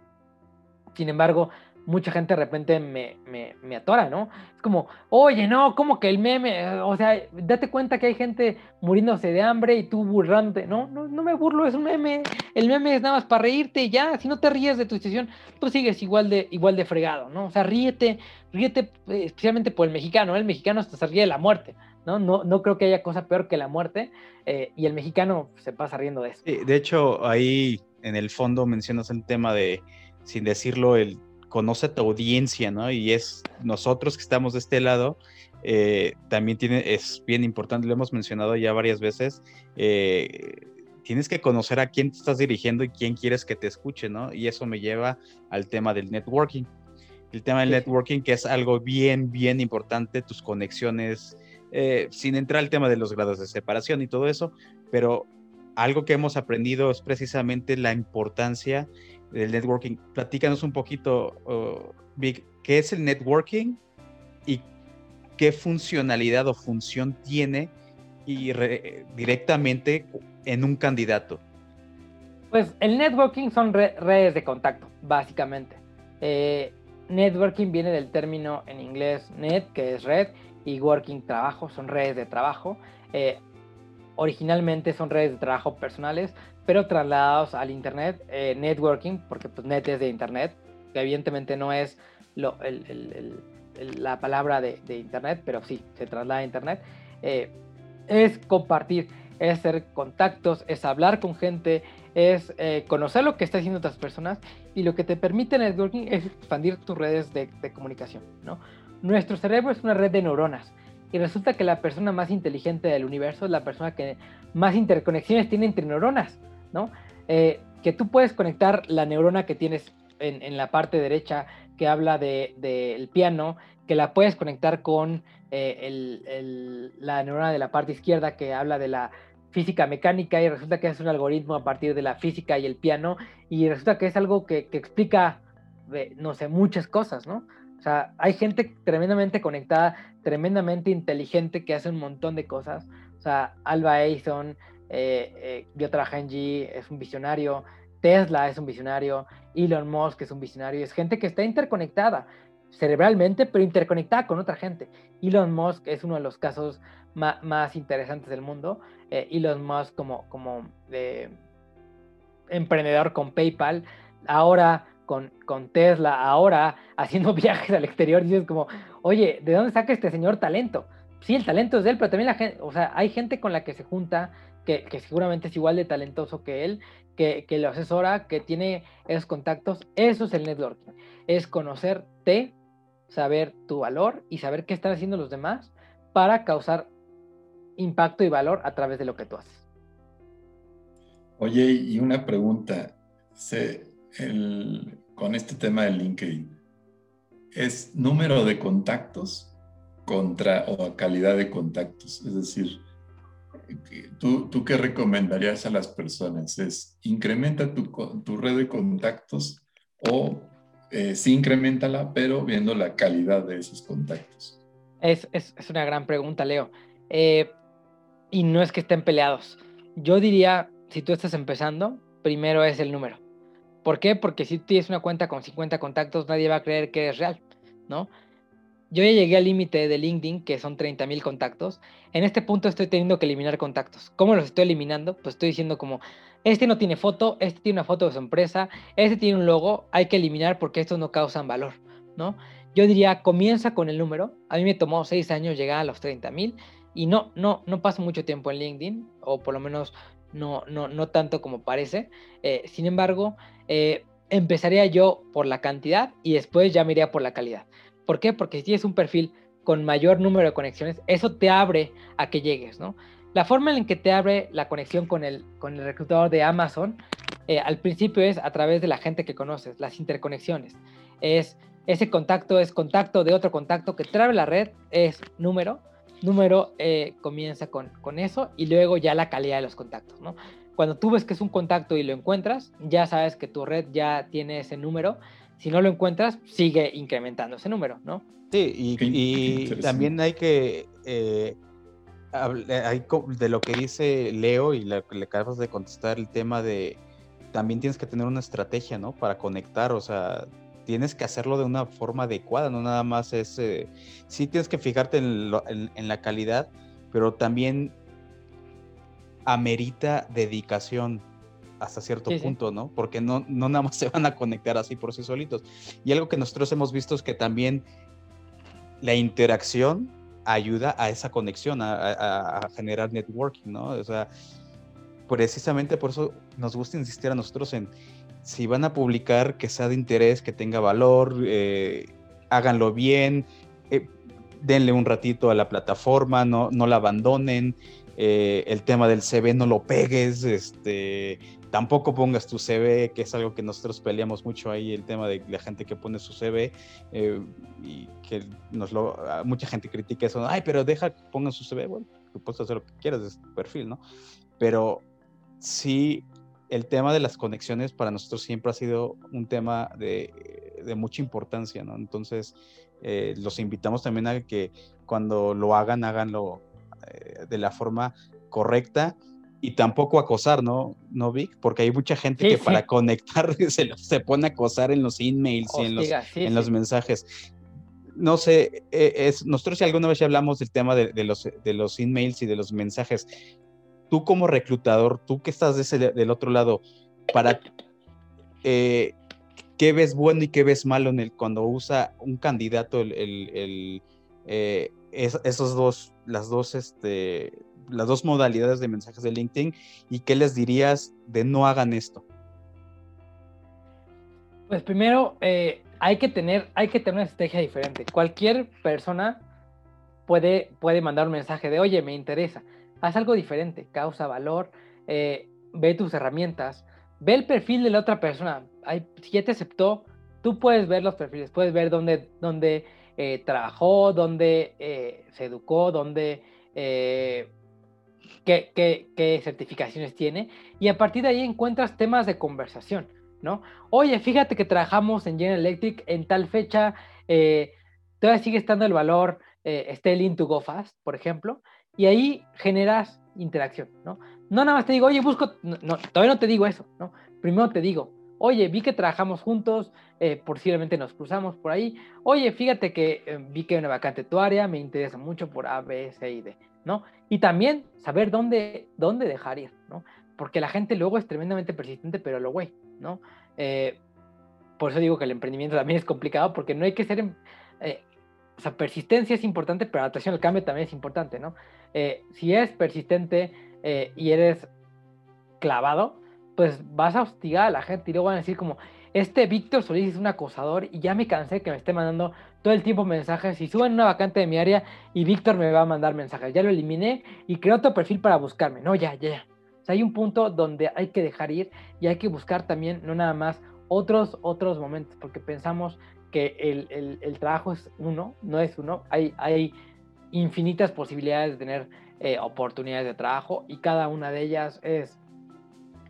Speaker 3: sin embargo, mucha gente de repente me, me, me, atora, ¿no? Es como, oye, no, como que el meme, o sea, date cuenta que hay gente muriéndose de hambre y tú burlándote, no, no, no me burlo, es un meme, el meme es nada más para reírte y ya, si no te ríes de tu situación, tú sigues igual de, igual de fregado, ¿no? O sea, ríete, ríete eh, especialmente por el mexicano, el mexicano hasta se ríe de la muerte, ¿no? No, no creo que haya cosa peor que la muerte eh, y el mexicano se pasa riendo de eso.
Speaker 2: de hecho, ahí en el fondo mencionas el tema de, sin decirlo, el conoce a tu audiencia, ¿no? Y es nosotros que estamos de este lado, eh, también tiene, es bien importante, lo hemos mencionado ya varias veces, eh, tienes que conocer a quién te estás dirigiendo y quién quieres que te escuche, ¿no? Y eso me lleva al tema del networking. El tema del networking, que es algo bien, bien importante, tus conexiones, eh, sin entrar al tema de los grados de separación y todo eso, pero algo que hemos aprendido es precisamente la importancia del networking. Platícanos un poquito, Vic, ¿qué es el networking y qué funcionalidad o función tiene y directamente en un candidato?
Speaker 3: Pues el networking son redes de contacto, básicamente. Eh, networking viene del término en inglés net, que es red, y working trabajo, son redes de trabajo. Eh, originalmente son redes de trabajo personales, pero trasladados al Internet, eh, networking, porque pues net es de Internet, que evidentemente no es la palabra de, Internet, pero sí, se traslada a Internet, eh, es compartir, es hacer contactos, es hablar con gente, es eh, conocer lo que está haciendo otras personas y lo que te permite networking es expandir tus redes de, comunicación. Nuestro cerebro es una red de neuronas y resulta que la persona más inteligente del universo es la persona que más interconexiones tiene entre neuronas, ¿no? Eh, que tú puedes conectar la neurona que tienes en, la parte derecha que habla del de, piano, que la puedes conectar con eh, la neurona de la parte izquierda que habla de la física mecánica y resulta que es un algoritmo a partir de la física y el piano y resulta que es algo que, que explica, no sé, muchas cosas, ¿no? O sea, hay gente tremendamente conectada, tremendamente inteligente que hace un montón de cosas. O sea, Alba Edison, eh, eh, yo trabajé en G, es un visionario. Tesla es un visionario. Elon Musk es un visionario. Es gente que está interconectada cerebralmente, pero interconectada con otra gente. Elon Musk es uno de los casos más, interesantes del mundo. Eh, Elon Musk como, como emprendedor con PayPal. Ahora con, con Tesla, ahora haciendo viajes al exterior, dices como, oye, ¿de dónde saca este señor talento? Sí, el talento es de él, pero también la gente, o sea, hay gente con la que se junta que, que seguramente es igual de talentoso que él, que, que, lo asesora, que tiene esos contactos. Eso es el networking. Es conocerte, saber tu valor y saber qué están haciendo los demás para causar impacto y valor a través de lo que tú haces.
Speaker 4: Oye, y una pregunta. ¿Se, con este tema de LinkedIn es número de contactos contra o calidad de contactos. Es decir, ¿tú, tú qué recomendarías a las personas? ¿Es incrementa tu, tu red de contactos o eh, sí incrementala, pero viendo la calidad de esos contactos?
Speaker 3: Es, es, es una gran pregunta, Leo. Eh, y no es que estén peleados. Yo diría, si tú estás empezando, primero es el número. ¿Por qué? Porque si tienes una cuenta con 50 contactos, nadie va a creer que eres real, ¿no? Yo ya llegué al límite de LinkedIn, que son 30 mil contactos. En este punto estoy teniendo que eliminar contactos. ¿Cómo los estoy eliminando? Pues estoy diciendo como, este no tiene foto, este tiene una foto de su empresa, este tiene un logo, hay que eliminar porque estos no causan valor, ¿no? Yo diría, comienza con el número. A mí me tomó seis años llegar a los 30 mil y no, no, no paso mucho tiempo en LinkedIn, o por lo menos no, no, no tanto como parece. Eh, sin embargo, eh, empezaría yo por la cantidad y después ya me iría por la calidad. ¿Por qué? Porque si tienes un perfil con mayor número de conexiones, eso te abre a que llegues, ¿no? La forma en que te abre la conexión con el, con el reclutador de Amazon, eh, al principio es a través de la gente que conoces, las interconexiones. Es ese contacto es contacto de otro contacto que trae la red, es número, número eh, comienza con, con eso y luego ya la calidad de los contactos, ¿no? Cuando tú ves que es un contacto y lo encuentras, ya sabes que tu red ya tiene ese número. Si no lo encuentras, sigue incrementando ese número, ¿no?
Speaker 2: Sí, y, también hay que... Eh, hay, de lo que dice Leo y le acabas de contestar el tema de también tienes que tener una estrategia, ¿no? Para conectar, o sea, tienes que hacerlo de una forma adecuada, no nada más es, eh, sí tienes que fijarte en, la calidad, pero también amerita dedicación hasta cierto punto, ¿no? Porque no, no nada más se van a conectar así por sí solitos. Y algo que nosotros hemos visto es que también la interacción ayuda a esa conexión, a, a generar networking, ¿no? O sea, precisamente por eso nos gusta insistir a nosotros en si van a publicar que sea de interés, que tenga valor, eh, háganlo bien, eh, denle un ratito a la plataforma, no, no la abandonen. Eh, el tema del CV no lo pegues, este, tampoco pongas tu CV, que es algo que nosotros peleamos mucho ahí, el tema de la gente que pone su CV y que nos lo, mucha gente critica eso, ay, pero deja pongan su CV, bueno, puedes hacer lo que quieras de tu perfil, ¿no? Pero sí el tema de las conexiones para nosotros siempre ha sido un tema de, mucha importancia, ¿no? Entonces, eh, los invitamos también a que cuando lo hagan, háganlo eh, de la forma correcta y tampoco acosar, ¿no, ¿No Vic? Porque hay mucha gente que para conectar se, pone a acosar en los emails y en los, en los mensajes. No sé, eh, es, nosotros si alguna vez ya hablamos del tema de, los, de los emails y de los mensajes, tú como reclutador, tú que estás del otro lado, para eh, qué ves bueno y qué ves malo en el, cuando usa un candidato el, eh, esos dos, las dos, este, las dos modalidades de mensajes de LinkedIn y qué les dirías de no hagan esto.
Speaker 3: Pues primero eh, hay que tener, hay que tener una estrategia diferente. Cualquier persona puede, puede mandar un mensaje de, oye, me interesa. Haz algo diferente, causa valor, eh, ve tus herramientas, ve el perfil de la otra persona. si ya te aceptó, tú puedes ver los perfiles, puedes ver dónde, dónde eh, trabajó, dónde eh, se educó, dónde, qué, qué, qué, certificaciones tiene. Y a partir de ahí encuentras temas de conversación, ¿no? Oye, fíjate que trabajamos en General Electric en tal fecha, todavía sigue estando el valor eh, Stelling to Go Fast, por ejemplo, y ahí generas interacción, ¿no? No nada más te digo, oye, busco, no, todavía no te digo eso, ¿no? Primero te digo, oye, vi que trabajamos juntos, eh, posiblemente nos cruzamos por ahí, oye, fíjate que eh, vi que hay una vacante tu área, me interesa mucho por A, B, C y D, ¿no? Y también saber dónde, dónde dejar ir, ¿no? Porque la gente luego es tremendamente persistente, pero lo güey, ¿no? Eh, por eso digo que el emprendimiento también es complicado, porque no hay que ser em, o sea, persistencia es importante, pero adaptación al cambio también es importante, ¿no? Eh, si eres persistente eh, y eres clavado, pues vas a hostigar a la gente y luego van a decir como, este Víctor Solís es un acosador y ya me cansé que me esté mandando todo el tiempo mensajes y suben una vacante de mi área y Víctor me va a mandar mensajes. Ya lo eliminé y creo otro perfil para buscarme. No, ya, ya, ya. O sea, hay un punto donde hay que dejar ir y hay que buscar también, no nada más, otros, otros momentos, porque pensamos que el, el, trabajo es uno, no es uno, hay, hay infinitas posibilidades de tener eh, oportunidades de trabajo y cada una de ellas es,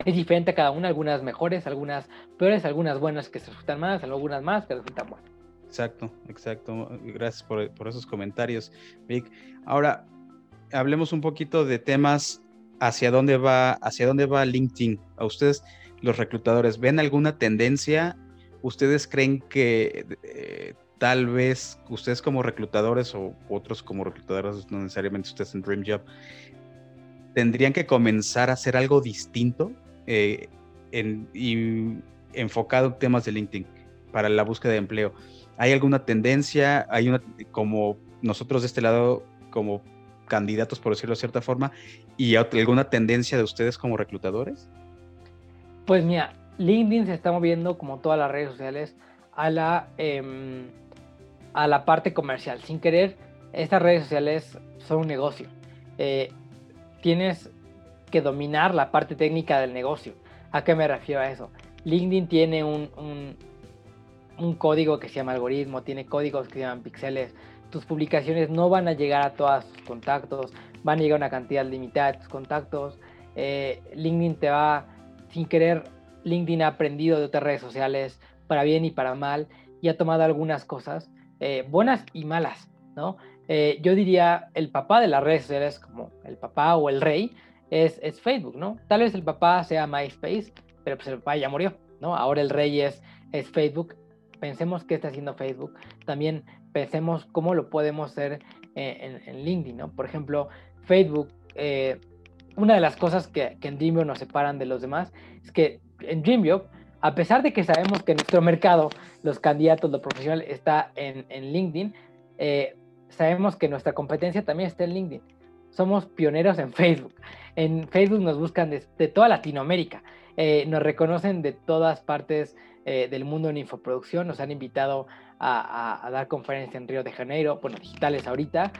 Speaker 3: es diferente cada una, algunas mejores, algunas peores, algunas buenas que se resultan más, algunas más que resultan buenas.
Speaker 2: Exacto, exacto. Gracias por, por esos comentarios, Vic. Ahora, hablemos un poquito de temas hacia dónde va, hacia dónde va LinkedIn. A ustedes, los reclutadores, ¿ven alguna tendencia ¿ustedes creen que eh, tal vez ustedes como reclutadores o otros como reclutadores, no necesariamente ustedes en Dream Job, tendrían que comenzar a hacer algo distinto eh, y enfocado en temas de LinkedIn para la búsqueda de empleo? ¿Hay alguna tendencia? ¿Hay una, como nosotros de este lado, como candidatos, por decirlo de cierta forma, y alguna tendencia de ustedes como reclutadores?
Speaker 3: Pues mira, LinkedIn se está moviendo, como todas las redes sociales, a la, em, a la parte comercial. Sin querer, estas redes sociales son un negocio. Eh, tienes que dominar la parte técnica del negocio. ¿A qué me refiero a eso? LinkedIn tiene un, un, código que se llama algoritmo, tiene códigos que se llaman píxeles. Tus publicaciones no van a llegar a todos tus contactos, van a llegar a una cantidad limitada de tus contactos. Eh, LinkedIn te va, sin querer, LinkedIn ha aprendido de otras redes sociales para bien y para mal y ha tomado algunas cosas eh, buenas y malas, ¿no? Eh, yo diría el papá de las redes sociales, como el papá o el rey, es, es, Facebook, ¿no? Tal vez el papá sea MySpace, pero pues el papá ya murió, ¿no? Ahora el rey es, es Facebook. Pensemos qué está haciendo Facebook. También pensemos cómo lo podemos hacer eh, en, LinkedIn, ¿no? Por ejemplo, Facebook, una de las cosas que, que en Dreamio nos separan de los demás es que en DreamJob, a pesar de que sabemos que nuestro mercado, los candidatos, lo profesional está en, LinkedIn, eh, sabemos que nuestra competencia también está en LinkedIn. Somos pioneros en Facebook. En Facebook nos buscan de, toda Latinoamérica. Eh, nos reconocen de todas partes eh, del mundo en infoproducción. Nos han invitado a, a, dar conferencias en Río de Janeiro, bueno, digitales ahorita.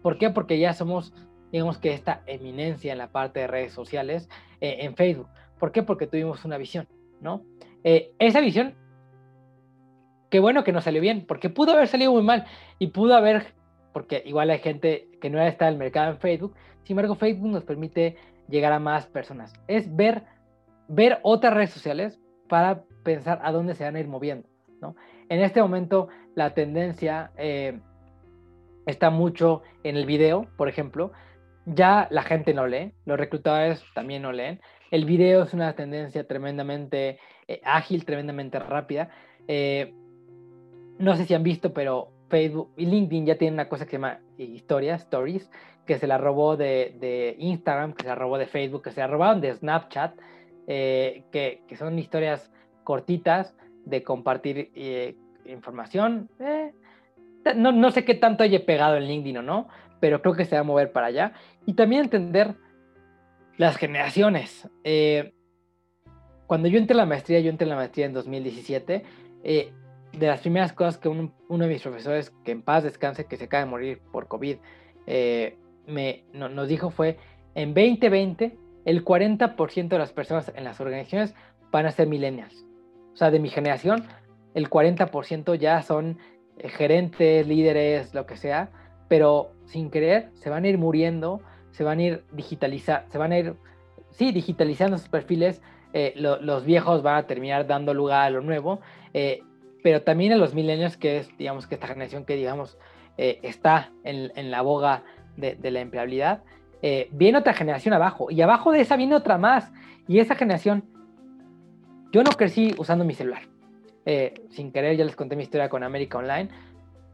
Speaker 3: ¿Por qué? Porque ya somos, digamos que esta eminencia en la parte de redes sociales en Facebook. ¿Por qué? Porque tuvimos una visión, ¿no? Eh, esa visión, qué bueno que no salió bien, porque pudo haber salido muy mal y pudo haber, porque igual hay gente que no está en el mercado en Facebook, sin embargo Facebook nos permite llegar a más personas. Es ver, ver otras redes sociales para pensar a dónde se van a ir moviendo, ¿no? En este momento la tendencia eh, está mucho en el video, por ejemplo, ya la gente no lee, los reclutadores también no leen, el video es una tendencia tremendamente eh, ágil, tremendamente rápida. Eh, no sé si han visto, pero Facebook y LinkedIn ya tienen una cosa que se llama historias, stories, que se la robó de, Instagram, que se la robó de Facebook, que se la robaron de Snapchat, eh, que, son historias cortitas de compartir información. No, no, sé qué tanto haya pegado en LinkedIn o no, pero creo que se va a mover para allá. Y también entender las generaciones. cuando yo entré a la maestría, yo entré a la maestría en 2017, de las primeras cosas que uno de mis profesores, que en paz descanse, que se acaba de morir por COVID, me, nos dijo fue, en 2020, el 40% de las personas en las organizaciones van a ser millennials. O sea, de mi generación, el 40% ya son eh, gerentes, líderes, lo que sea, pero sin querer se van a ir muriendo, se van a ir digitalizando, se van a ir, sí, digitalizando sus perfiles, eh, los viejos van a terminar dando lugar a lo nuevo, eh, pero también a los millennials, que es, digamos, que esta generación que, digamos, está en, en, la boga de, la empleabilidad, eh, viene otra generación abajo y abajo de esa viene otra más. Y esa generación, yo no crecí usando mi celular. Eh, sin querer, ya les conté mi historia con América Online.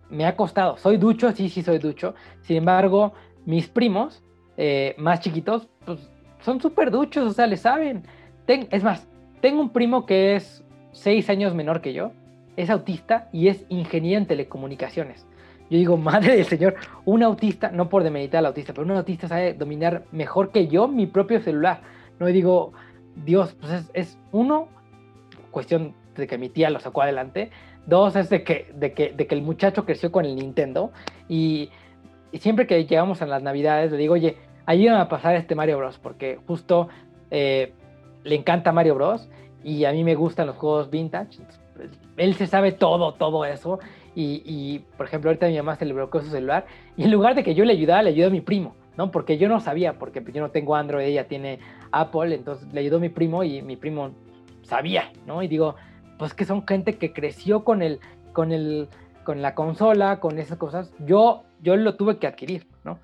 Speaker 3: Me ha costado. Soy ducho, sí, sí, soy ducho. Sin embargo, mis primos eh, más chiquitos, pues son súper duchos, o sea, le saben. es más, tengo un primo que es seis años menor que yo, es autista y es ingeniero en telecomunicaciones. Yo digo, madre del Señor, un autista, no por demeritar al autista, pero un autista sabe dominar mejor que yo mi propio celular. No y digo, Dios, pues es, uno, cuestión de que mi tía lo sacó adelante. Dos, es de que, de que, de que el muchacho creció con el Nintendo. Y, siempre que llegamos a las navidades, le digo, oye, ayúdame a pasar este Mario Bros. Porque justo eh, le encanta Mario Bros. Y a mí me gustan los juegos vintage. Pues, él se sabe todo, todo eso. Y, por ejemplo, ahorita mi mamá se le bloqueó su celular y en lugar de que yo le ayudara, le ayudó a mi primo, ¿no? Porque yo no sabía, porque yo no tengo Android, ella tiene Apple, entonces le ayudó mi primo y mi primo sabía, ¿no? Y digo, pues que son gente que creció con el, con el, con la consola, con esas cosas. Yo, yo lo tuve que adquirir, ¿no?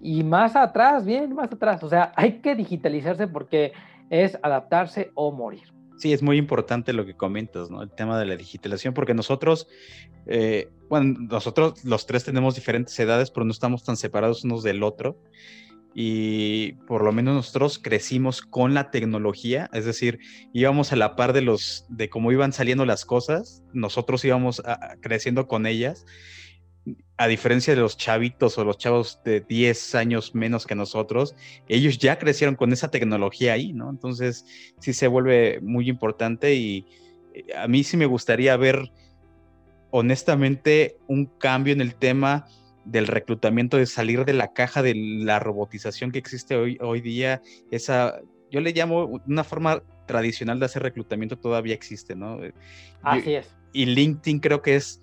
Speaker 3: Y más atrás, bien, más atrás. O sea, hay que digitalizarse porque es adaptarse o morir.
Speaker 2: Sí, es muy importante lo que comentas, ¿no? El tema de la digitalización, porque nosotros, eh, bueno, nosotros los tres tenemos diferentes edades, pero no estamos tan separados unos del otro. Y por lo menos nosotros crecimos con la tecnología, es decir, íbamos a la par de los, de cómo iban saliendo las cosas, nosotros íbamos creciendo con ellas a diferencia de los chavitos o los chavos de 10 años menos que nosotros, ellos ya crecieron con esa tecnología ahí, ¿no? Entonces sí se vuelve muy importante y eh, a mí sí me gustaría ver honestamente un cambio en el tema del reclutamiento, de salir de la caja de la robotización que existe hoy, hoy día, esa, yo le llamo una forma tradicional de hacer reclutamiento todavía existe, ¿no?
Speaker 3: Así es.
Speaker 2: Y LinkedIn creo que es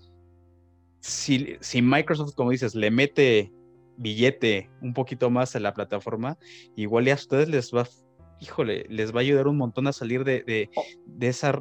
Speaker 2: si, Microsoft, como dices, le mete billete un poquito más a la plataforma, igual ya a ustedes les va, híjole, les va a ayudar un montón a salir de, de, oh. esa,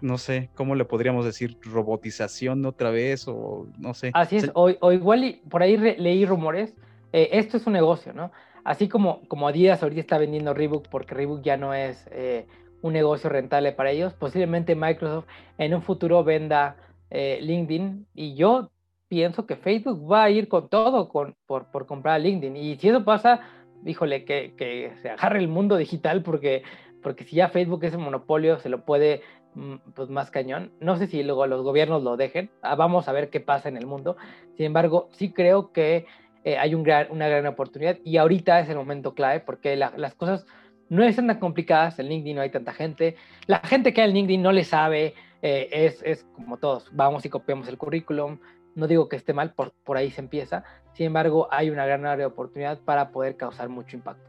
Speaker 2: no sé, ¿cómo le podríamos decir? Robotización otra vez o no sé.
Speaker 3: Así es, o, igual por ahí leí rumores, eh, esto es un negocio, ¿no? Así como, como Adidas ahorita está vendiendo Reebok porque Reebok ya no es eh, un negocio rentable para ellos, posiblemente Microsoft en un futuro venda eh, LinkedIn y yo pienso que Facebook va a ir con todo con, por, por comprar LinkedIn. Y si eso pasa, híjole, que, que, se agarre el mundo digital porque, porque si ya Facebook es un monopolio, se lo puede mm, pues más cañón. No sé si luego los gobiernos lo dejen. Ah, vamos a ver qué pasa en el mundo. Sin embargo, sí creo que eh, hay un gran, una gran oportunidad y ahorita es el momento clave porque las cosas no están tan complicadas. En LinkedIn no hay tanta gente. La gente que hay en LinkedIn no le sabe. Eh, es, es como todos. Vamos y copiamos el currículum no digo que esté mal, por, por ahí se empieza. Sin embargo, hay una gran área de oportunidad para poder causar mucho impacto.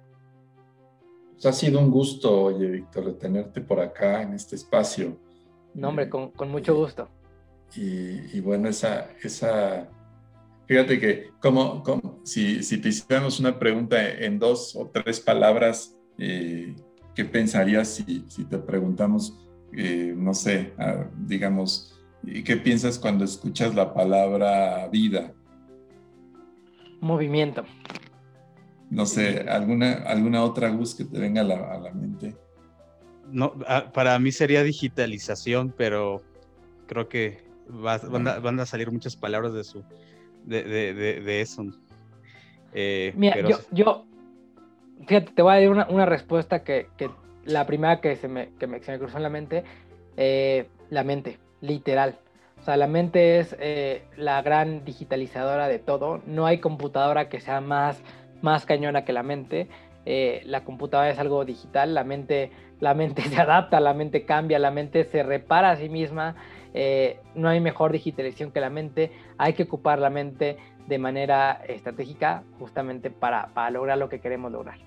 Speaker 4: Pues ha sido un gusto, oye, Víctor, tenerte por acá en este espacio.
Speaker 3: No, hombre, con, mucho gusto.
Speaker 4: Y, bueno, esa, esa, fíjate que como, como si, si, te hiciéramos una pregunta en dos o tres palabras, eh, ¿qué pensarías si, si te preguntamos, eh, no sé, digamos, ¿Y qué piensas cuando escuchas la palabra vida?
Speaker 3: Movimiento.
Speaker 4: No sé, ¿alguna, alguna otra luz que te venga a la, mente?
Speaker 2: No, para mí sería digitalización, pero creo que van, a, salir muchas palabras de, su, de, eso. Eh,
Speaker 3: Mira, yo, fíjate, te voy a dar una, una respuesta que, que, la primera que se me, que me, se me cruzó en la mente, eh, la mente, literal. O sea, la mente es eh, la gran digitalizadora de todo. No hay computadora que sea más, más cañona que la mente. Eh, la computadora es algo digital, la mente, la mente se adapta, la mente cambia, la mente se repara a sí misma. Eh, no hay mejor digitalización que la mente. Hay que ocupar la mente de manera estratégica justamente para, para lograr lo que queremos lograr.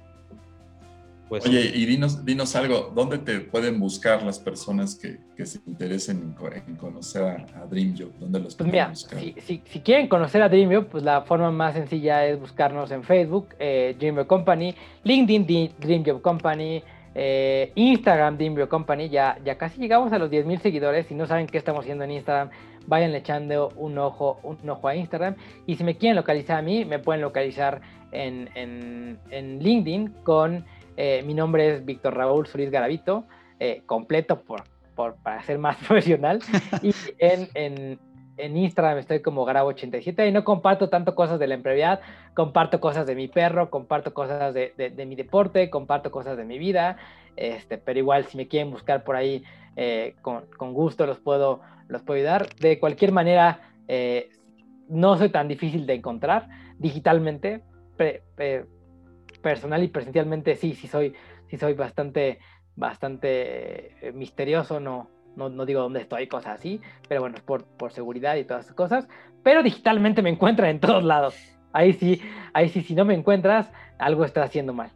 Speaker 4: Pues, Oye, y dinos, dinos algo, ¿dónde te pueden buscar las personas que, que se interesen en, conocer a, DreamJob? ¿Dónde los
Speaker 3: pues mira, buscar? Si, si, si, quieren conocer a DreamJob, pues la forma más sencilla es buscarnos en Facebook, eh, DreamJob Company, LinkedIn DreamJob Company, eh, Instagram DreamJob Company. Ya, ya casi llegamos a los 10.000 seguidores. Si no saben qué estamos haciendo en Instagram, vayan echando un ojo, un ojo a Instagram. Y si me quieren localizar a mí, me pueden localizar en, en, en LinkedIn con... Eh, mi nombre es Víctor Raúl Solís Garavito, eh, completo por, para ser más profesional. y en, Instagram estoy como Garabo87 y no comparto tanto cosas de la empleo, comparto cosas de mi perro, comparto cosas de, mi deporte, comparto cosas de mi vida, este, pero igual si me quieren buscar por ahí, eh, con, gusto los puedo, los puedo ayudar. De cualquier manera, no soy tan difícil de encontrar digitalmente personal y presencialmente sí, sí soy, sí soy bastante, bastante eh, misterioso, no, no, digo dónde estoy, cosas así, pero bueno, por, por seguridad y todas esas cosas, pero digitalmente me encuentran en todos lados. Ahí sí, ahí sí, si no me encuentras, algo está haciendo mal.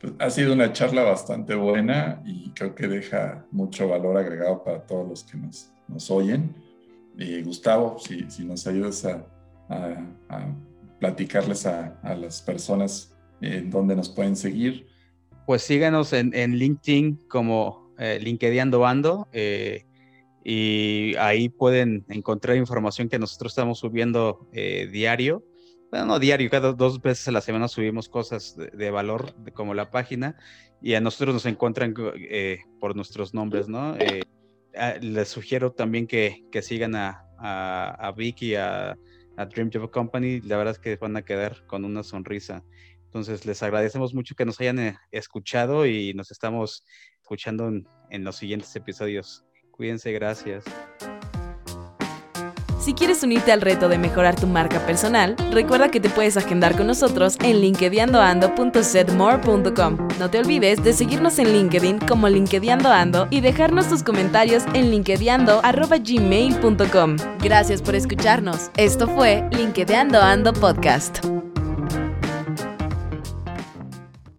Speaker 4: Pues ha sido una charla bastante buena y creo que deja mucho valor agregado para todos los que nos, nos oyen. Gustavo, si, si nos ayudas a, a, platicarles a, a, las personas en dónde nos pueden seguir.
Speaker 2: Pues síganos en, LinkedIn como eh, LinkedIn Ando eh, y ahí pueden encontrar información que nosotros estamos subiendo eh, diario. Bueno, no diario, cada dos veces a la semana subimos cosas de, valor como la página y a nosotros nos encuentran eh, por nuestros nombres, ¿no? les sugiero también que, que sigan a, a, a Vicky, a, a Dream Job Company, la verdad es que van a quedar con una sonrisa. Entonces, les agradecemos mucho que nos hayan eh, escuchado y nos estamos escuchando en, los siguientes episodios. Cuídense, gracias.
Speaker 1: Si quieres unirte al reto de mejorar tu marca personal, recuerda que te puedes agendar con nosotros en linkedinando.setmore.com. No te olvides de seguirnos en LinkedIn como linkedinando y dejarnos tus comentarios en linkedinando.gmail.com. Gracias por escucharnos. Esto fue LinkedInando Ando Podcast.